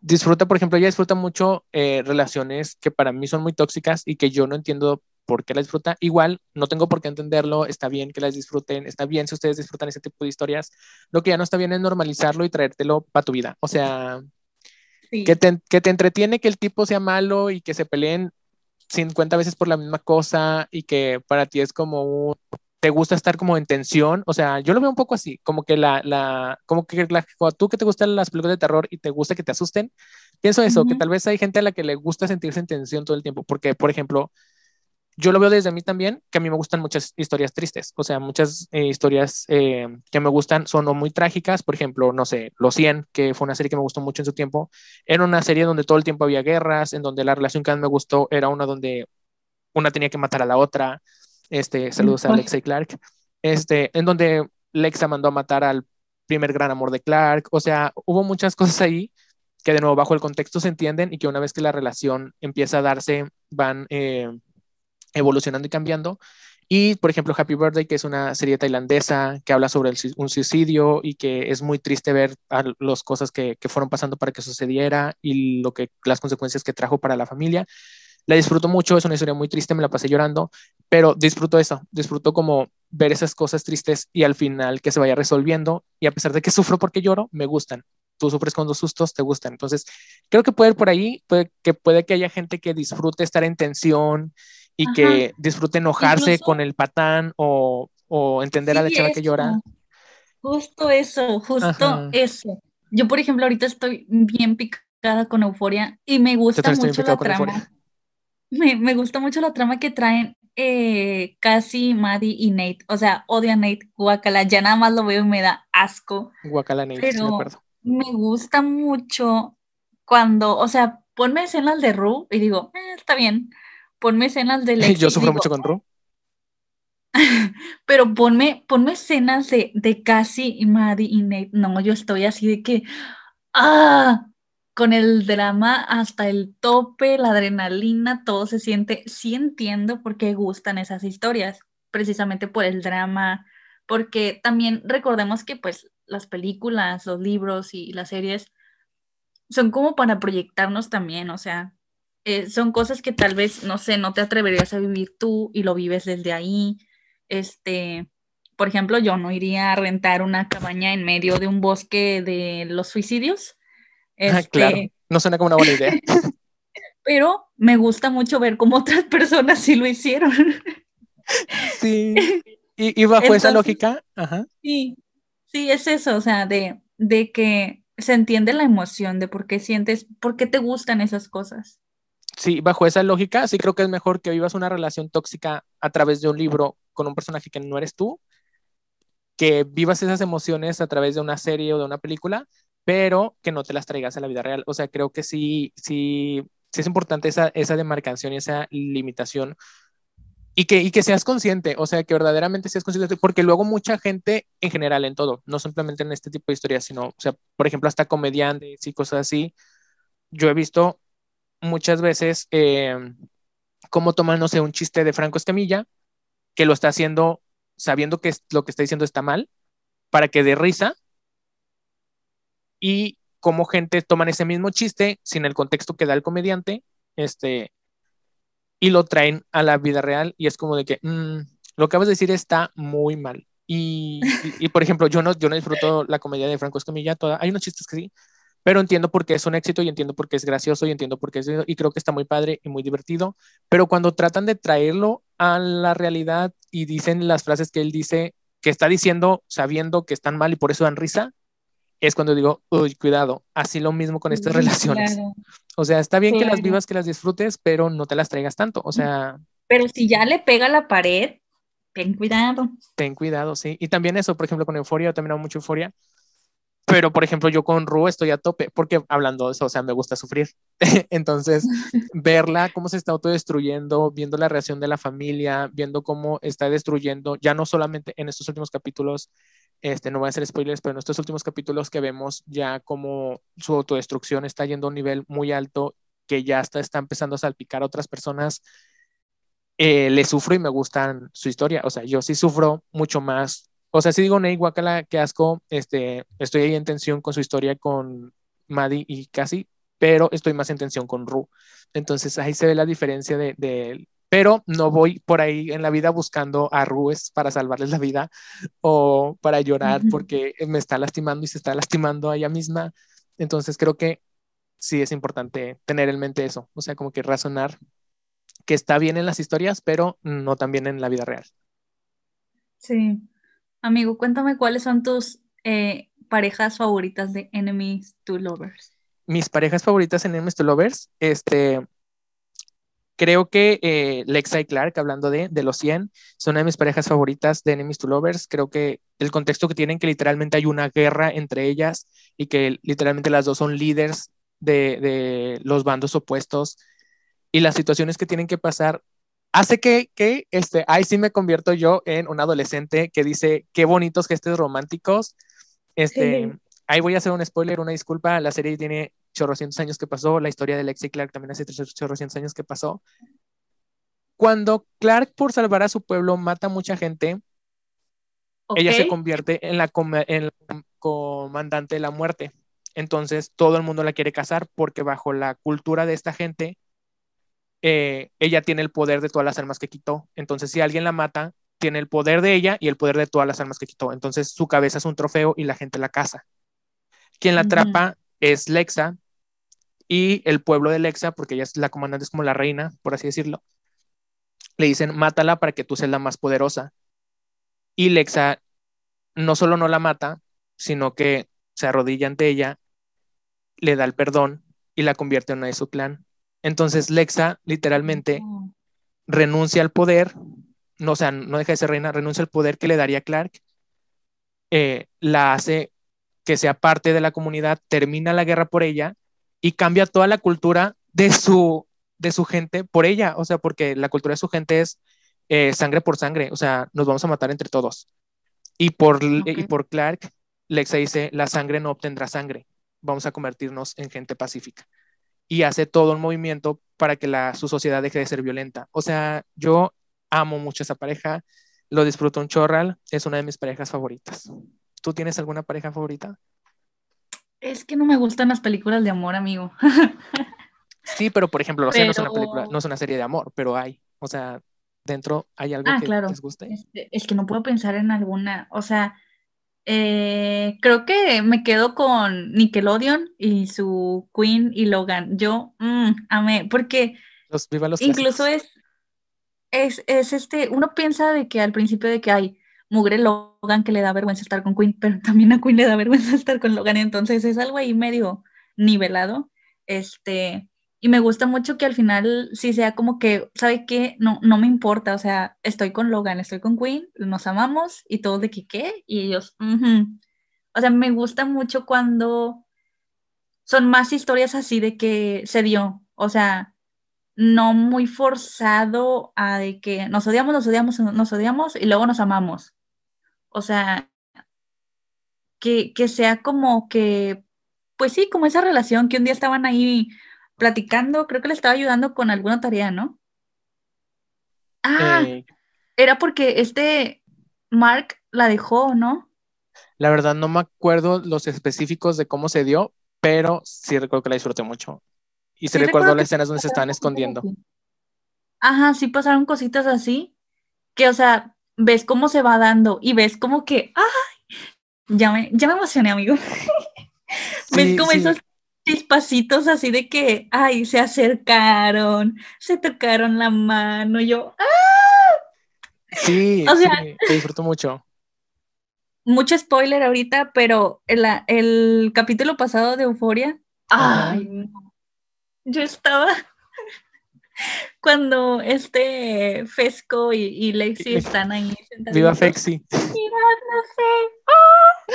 disfruta, por ejemplo, ella disfruta mucho eh, relaciones que para mí son muy tóxicas y que yo no entiendo por qué las disfruta. Igual, no tengo por qué entenderlo, está bien que las disfruten, está bien si ustedes disfrutan ese tipo de historias. Lo que ya no está bien es normalizarlo y traértelo para tu vida. O sea, que, te, que te entretiene que el tipo sea malo y que se peleen 50 veces por la misma cosa y que para ti es como un, te gusta estar como en tensión, o sea, yo lo veo un poco así, como que la, la como que la, tú que te gustan las películas de terror y te gusta que te asusten, pienso eso, que tal vez hay gente a la que le gusta sentirse en tensión todo el tiempo, porque, por ejemplo, yo lo veo desde mí también, que a mí me gustan muchas historias tristes, o sea, muchas eh, historias eh, que me gustan son muy trágicas, por ejemplo, no sé, Los 100, que fue una serie que me gustó mucho en su tiempo, era una serie donde todo el tiempo había guerras, en donde la relación que más me gustó era una donde una tenía que matar a la otra, este, saludos a Alexa y Clark, este, en donde Lexa mandó a matar al primer gran amor de Clark, o sea, hubo muchas cosas ahí que de nuevo bajo el contexto se entienden y que una vez que la relación empieza a darse, van... Eh, evolucionando y cambiando. Y, por ejemplo, Happy Birthday, que es una serie tailandesa que habla sobre un suicidio y que es muy triste ver las cosas que, que, fueron pasando para que sucediera y lo que, las consecuencias que trajo para la familia. La disfruto mucho, es una historia muy triste, me la pasé llorando, pero disfruto eso, disfruto como ver esas cosas tristes y al final que se vaya resolviendo y a pesar de que sufro porque lloro, me gustan. Tú sufres con los sustos, te gustan. Entonces, creo que puede ir por ahí, puede, que puede que haya gente que disfrute estar en tensión y que disfrute enojarse con el patán o, o entender a la chava que llora. Justo eso, justo eso. Yo, por ejemplo, ahorita estoy bien picada con euforia y me gusta mucho la trama. Me, me, gusta mucho la trama que traen eh, Cassie, Maddie y Nate. O sea, odio a Nate, guacala. Ya nada más lo veo y me da asco. Guacala Nate, pero acuerdo. Me gusta mucho cuando, o sea, ponme escenas de Ru y digo, eh, está bien ponme escenas de Lexi. Yo sufro mucho con Ru. Pero ponme, ponme escenas de, de Cassie y Maddie y Nate. No, yo estoy así de que. ¡Ah! Con el drama hasta el tope, la adrenalina, todo se siente. Sí entiendo por qué gustan esas historias, precisamente por el drama, porque también recordemos que pues las películas, los libros y las series son como para proyectarnos también, o sea, eh, son cosas que tal vez, no sé, no te atreverías a vivir tú y lo vives desde ahí. Este, por ejemplo, yo no iría a rentar una cabaña en medio de un bosque de los suicidios. Ah, claro, este, no suena como una buena idea. pero me gusta mucho ver cómo otras personas sí lo hicieron. sí. Y, bajo esa lógica, ajá. Sí, sí, es eso, o sea, de, de que se entiende la emoción de por qué sientes, por qué te gustan esas cosas sí, bajo esa lógica, sí creo que es mejor que vivas una relación tóxica a través de un libro con un personaje que no eres tú, que vivas esas emociones a través de una serie o de una película, pero que no te las traigas a la vida real. O sea, creo que sí, sí, sí es importante esa, esa demarcación y esa limitación y que, y que seas consciente, o sea, que verdaderamente seas consciente, porque luego mucha gente en general en todo, no simplemente en este tipo de historias, sino, o sea, por ejemplo, hasta comediantes y cosas así, yo he visto muchas veces eh, cómo toman, no sé, un chiste de Franco Escamilla, que lo está haciendo sabiendo que lo que está diciendo está mal, para que dé risa, y cómo gente toman ese mismo chiste sin el contexto que da el comediante, este, y lo traen a la vida real y es como de que mm, lo que acabas de decir está muy mal. Y, y, por ejemplo, yo no, yo no disfruto la comedia de Franco Escamilla, toda, hay unos chistes que sí, pero entiendo por qué es un éxito y entiendo por qué es gracioso y entiendo por qué es, y creo que está muy padre y muy divertido, pero cuando tratan de traerlo a la realidad y dicen las frases que él dice, que está diciendo sabiendo que están mal y por eso dan risa, es cuando digo, uy, cuidado, así lo mismo con estas relaciones. O sea, está bien que las vivas, que las disfrutes, pero no te las traigas tanto, o sea... Pero si ya le pega la pared, ten cuidado. Ten cuidado, sí. Y también eso, por ejemplo, con Euforia, yo también hago mucho Euforia, pero por ejemplo, yo con Ru estoy a tope, porque hablando de eso, o sea, me gusta sufrir. Entonces, verla cómo se está autodestruyendo, viendo la reacción de la familia, viendo cómo está destruyendo, ya no solamente en estos últimos capítulos, este, no voy a hacer spoilers, pero en estos últimos capítulos que vemos ya como su autodestrucción está yendo a un nivel muy alto, que ya está, está empezando a salpicar a otras personas, eh, le sufro y me gustan su historia. O sea, yo sí sufro mucho más. O sea, si digo, Ney, guacala, qué asco, este, estoy ahí en tensión con su historia con Maddie y Cassie, pero estoy más en tensión con Ru. Entonces ahí se ve la diferencia de, de, pero no voy por ahí en la vida buscando a Rues para salvarles la vida o para llorar porque me está lastimando y se está lastimando a ella misma. Entonces creo que sí es importante tener en mente eso, o sea, como que razonar que está bien en las historias, pero no tan bien en la vida real. Sí. Amigo, cuéntame cuáles son tus eh, parejas favoritas de Enemies to Lovers. Mis parejas favoritas en Enemies to Lovers, este, Creo que eh, Lexa y Clark, hablando de, de los 100, son una de mis parejas favoritas de Enemies to Lovers. Creo que el contexto que tienen, que literalmente hay una guerra entre ellas y que literalmente las dos son líderes de, de los bandos opuestos y las situaciones que tienen que pasar hace que, que este, ahí sí me convierto yo en un adolescente que dice qué bonitos gestos románticos. Este, ahí voy a hacer un spoiler, una disculpa. La serie tiene chorrocientos años que pasó, la historia de Lexi Clark también hace chorrocientos años que pasó. Cuando Clark, por salvar a su pueblo, mata a mucha gente, ella se convierte en la, en comandante de la muerte. Entonces todo el mundo la quiere casar porque bajo la cultura de esta gente, eh, ella tiene el poder de todas las armas que quitó. Entonces si alguien la mata, tiene el poder de ella y el poder de todas las armas que quitó. Entonces su cabeza es un trofeo y la gente la casa. Quien la atrapa es Lexa y el pueblo de Lexa, porque ella es la comandante, es como la reina, por así decirlo, le dicen, mátala para que tú seas la más poderosa. Y Lexa no solo no la mata, sino que se arrodilla ante ella, le da el perdón y la convierte en una de su clan. Entonces Lexa literalmente renuncia al poder, no, o sea, no deja de ser reina, renuncia al poder que le daría Clark, eh, la hace que sea parte de la comunidad, termina la guerra por ella y cambia toda la cultura de su, de su gente por ella, o sea, porque la cultura de su gente es eh, sangre por sangre, o sea, nos vamos a matar entre todos. Y por, y por Clark, Lexa dice, la sangre no obtendrá sangre, vamos a convertirnos en gente pacífica. Y hace todo un movimiento para que la, su sociedad deje de ser violenta. O sea, yo amo mucho esa pareja, lo disfruto un chorral, es una de mis parejas favoritas. ¿Tú tienes alguna pareja favorita? Es que no me gustan las películas de amor, amigo. sí, pero por ejemplo, no es una película, no es una serie de amor, pero hay. O sea, dentro hay algo ah, que les guste. Este, es que no puedo pensar en alguna. O sea, eh, creo que me quedo con Nickelodeon y su Queen y Logan. Yo mm, amé, porque los, viva los incluso es, es, es este, uno piensa de que al principio de que hay mugre Logan que le da vergüenza estar con Queen, pero también a Queen le da vergüenza estar con Logan, entonces es algo ahí medio nivelado. Este, y me gusta mucho que al final sí sea como que, ¿sabe qué? No, no me importa, o sea, estoy con Logan, estoy con Queen, nos amamos y todos de que qué, y ellos, o sea, me gusta mucho cuando son más historias así de que se dio, O sea, no muy forzado a de que nos odiamos, nos odiamos, nos odiamos y luego nos amamos. O sea, que, que sea como que, pues sí, como esa relación que un día estaban ahí platicando, creo que le estaba ayudando con alguna tarea, ¿no? Ah, Eh, era porque este Mark la dejó, ¿no? la verdad no me acuerdo los específicos de cómo se dio, pero sí recuerdo que la disfruté mucho. Y sí, Sí, recuerdo las escenas donde se estaban escondiendo. así. Ajá, sí pasaron cositas así, que, o sea, ves cómo se va dando y ves como que, ¡ay! Ya me, ya me emocioné, amigo. ves como sí, esos chispacitos así de que, ay, se acercaron, se tocaron la mano, yo, ¡ah! sí, O sea, sí, te disfruto mucho. mucho spoiler ahorita, pero el, el capítulo pasado de Euforia, ay, no. yo estaba cuando este Fesco y, y Lexi están ahí Viva sentaditos Fexi. mirándose. ¡Ah!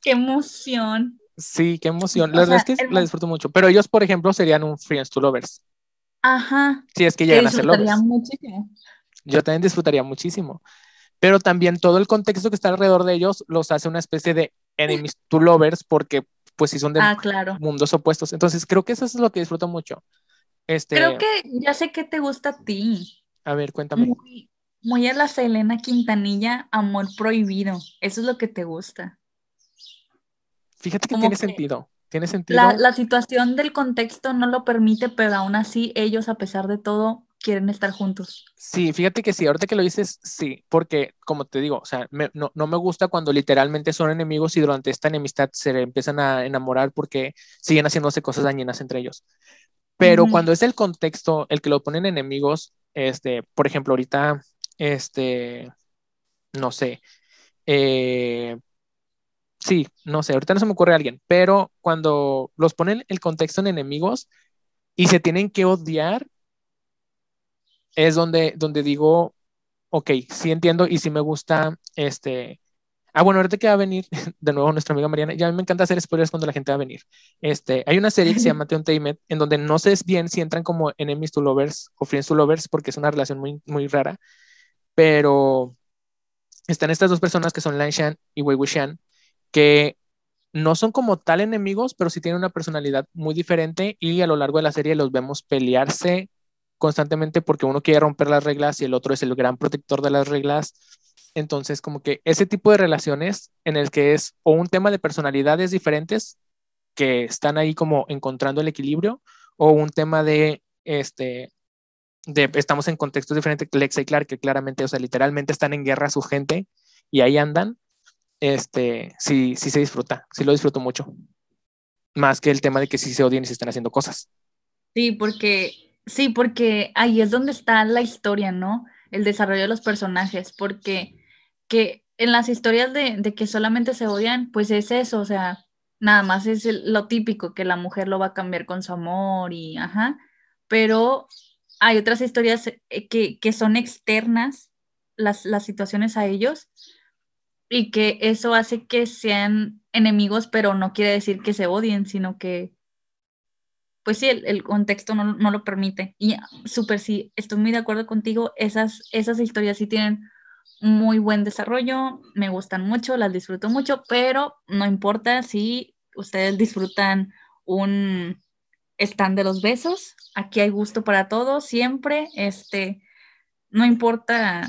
¡Qué emoción! Sí, qué emoción. La verdad es que el la disfruto mucho. Pero ellos, por ejemplo, serían un Friends to Lovers. Ajá, Si es que llegan a ser disfrutaría lovers. muchísimo. Yo también disfrutaría muchísimo. Pero también todo el contexto que está alrededor de ellos los hace una especie de enemies to lovers porque pues sí son de Ah, claro. mundos opuestos. Entonces creo que eso es lo que disfruto mucho. Este, Creo que ya sé qué te gusta a ti. a ver, cuéntame. Muy, muy a la Selena Quintanilla, amor prohibido. Eso es lo que te gusta. Fíjate que como tiene que sentido. Tiene sentido. La, la situación del contexto no lo permite, pero aún así ellos, a pesar de todo, quieren estar juntos. Sí, fíjate que sí, ahorita que lo dices, sí, porque como te digo, o sea, me- no, no me gusta cuando literalmente son enemigos y durante esta enemistad se empiezan a enamorar porque siguen haciéndose cosas dañinas entre ellos. Pero cuando es el contexto el que lo ponen enemigos, este, por ejemplo, ahorita, este, no sé, eh, sí, no sé, ahorita no se me ocurre alguien, pero cuando los ponen el contexto en enemigos y se tienen que odiar, es donde, donde digo, ok, sí entiendo y sí me gusta este. Ah, bueno, ahorita que va a venir de nuevo nuestra amiga Mariana, ya a mí me encanta hacer spoilers cuando la gente va a venir. Este, hay una serie que se llama The Untamed, en donde no sé bien si entran como enemies to lovers o friends to lovers, porque es una relación muy, muy rara, pero están estas dos personas que son Lan Shan y Wei Wuxian, que no son como tal enemigos, pero sí tienen una personalidad muy diferente y a lo largo de la serie los vemos pelearse constantemente porque uno quiere romper las reglas y el otro es el gran protector de las reglas. Entonces, como que ese tipo de relaciones en el que es o un tema de personalidades diferentes que están ahí como encontrando el equilibrio o un tema de este estamos en contextos diferentes, Lexa y Clark, que claramente, o sea, literalmente están en guerra su gente y ahí andan, este, sí, sí se disfruta, sí lo disfruto mucho. Más que el tema de que sí se odien y se están haciendo cosas. Sí, porque, sí, porque ahí es donde está la historia, ¿no? El desarrollo de los personajes, porque que en las historias de, que solamente se odian, pues es eso, o sea, nada más es lo típico, que la mujer lo va a cambiar con su amor y, ajá, pero hay otras historias eh, que, que son externas, las, las situaciones a ellos, y que eso hace que sean enemigos, pero no quiere decir que se odien, sino que pues sí, el, el contexto no, no, lo permite. Y súper sí, estoy muy de acuerdo contigo, esas, esas historias sí tienen muy buen desarrollo, me gustan mucho, las disfruto mucho, pero no importa si ustedes disfrutan un stand de los besos, aquí hay gusto para todos, siempre, este, no importa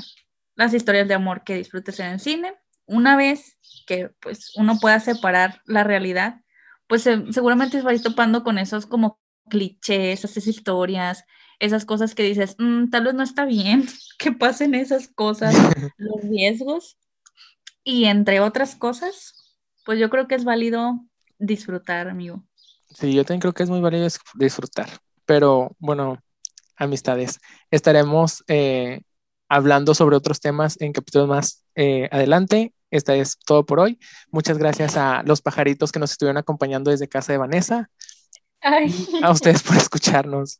las historias de amor que disfrutes en el cine, una vez que pues uno pueda separar la realidad, pues eh, seguramente se va a ir topando con esos como clichés, esas historias, esas cosas que dices, mmm, tal vez no está bien que pasen esas cosas, los riesgos, y entre otras cosas, pues yo creo que es válido disfrutar, amigo. Sí, yo también creo que es muy válido disfrutar, pero bueno, amistades, estaremos eh, hablando sobre otros temas en capítulos más eh, adelante. Esta es todo por hoy. Muchas gracias a los pajaritos que nos estuvieron acompañando desde casa de Vanessa. Ay. A ustedes por escucharnos.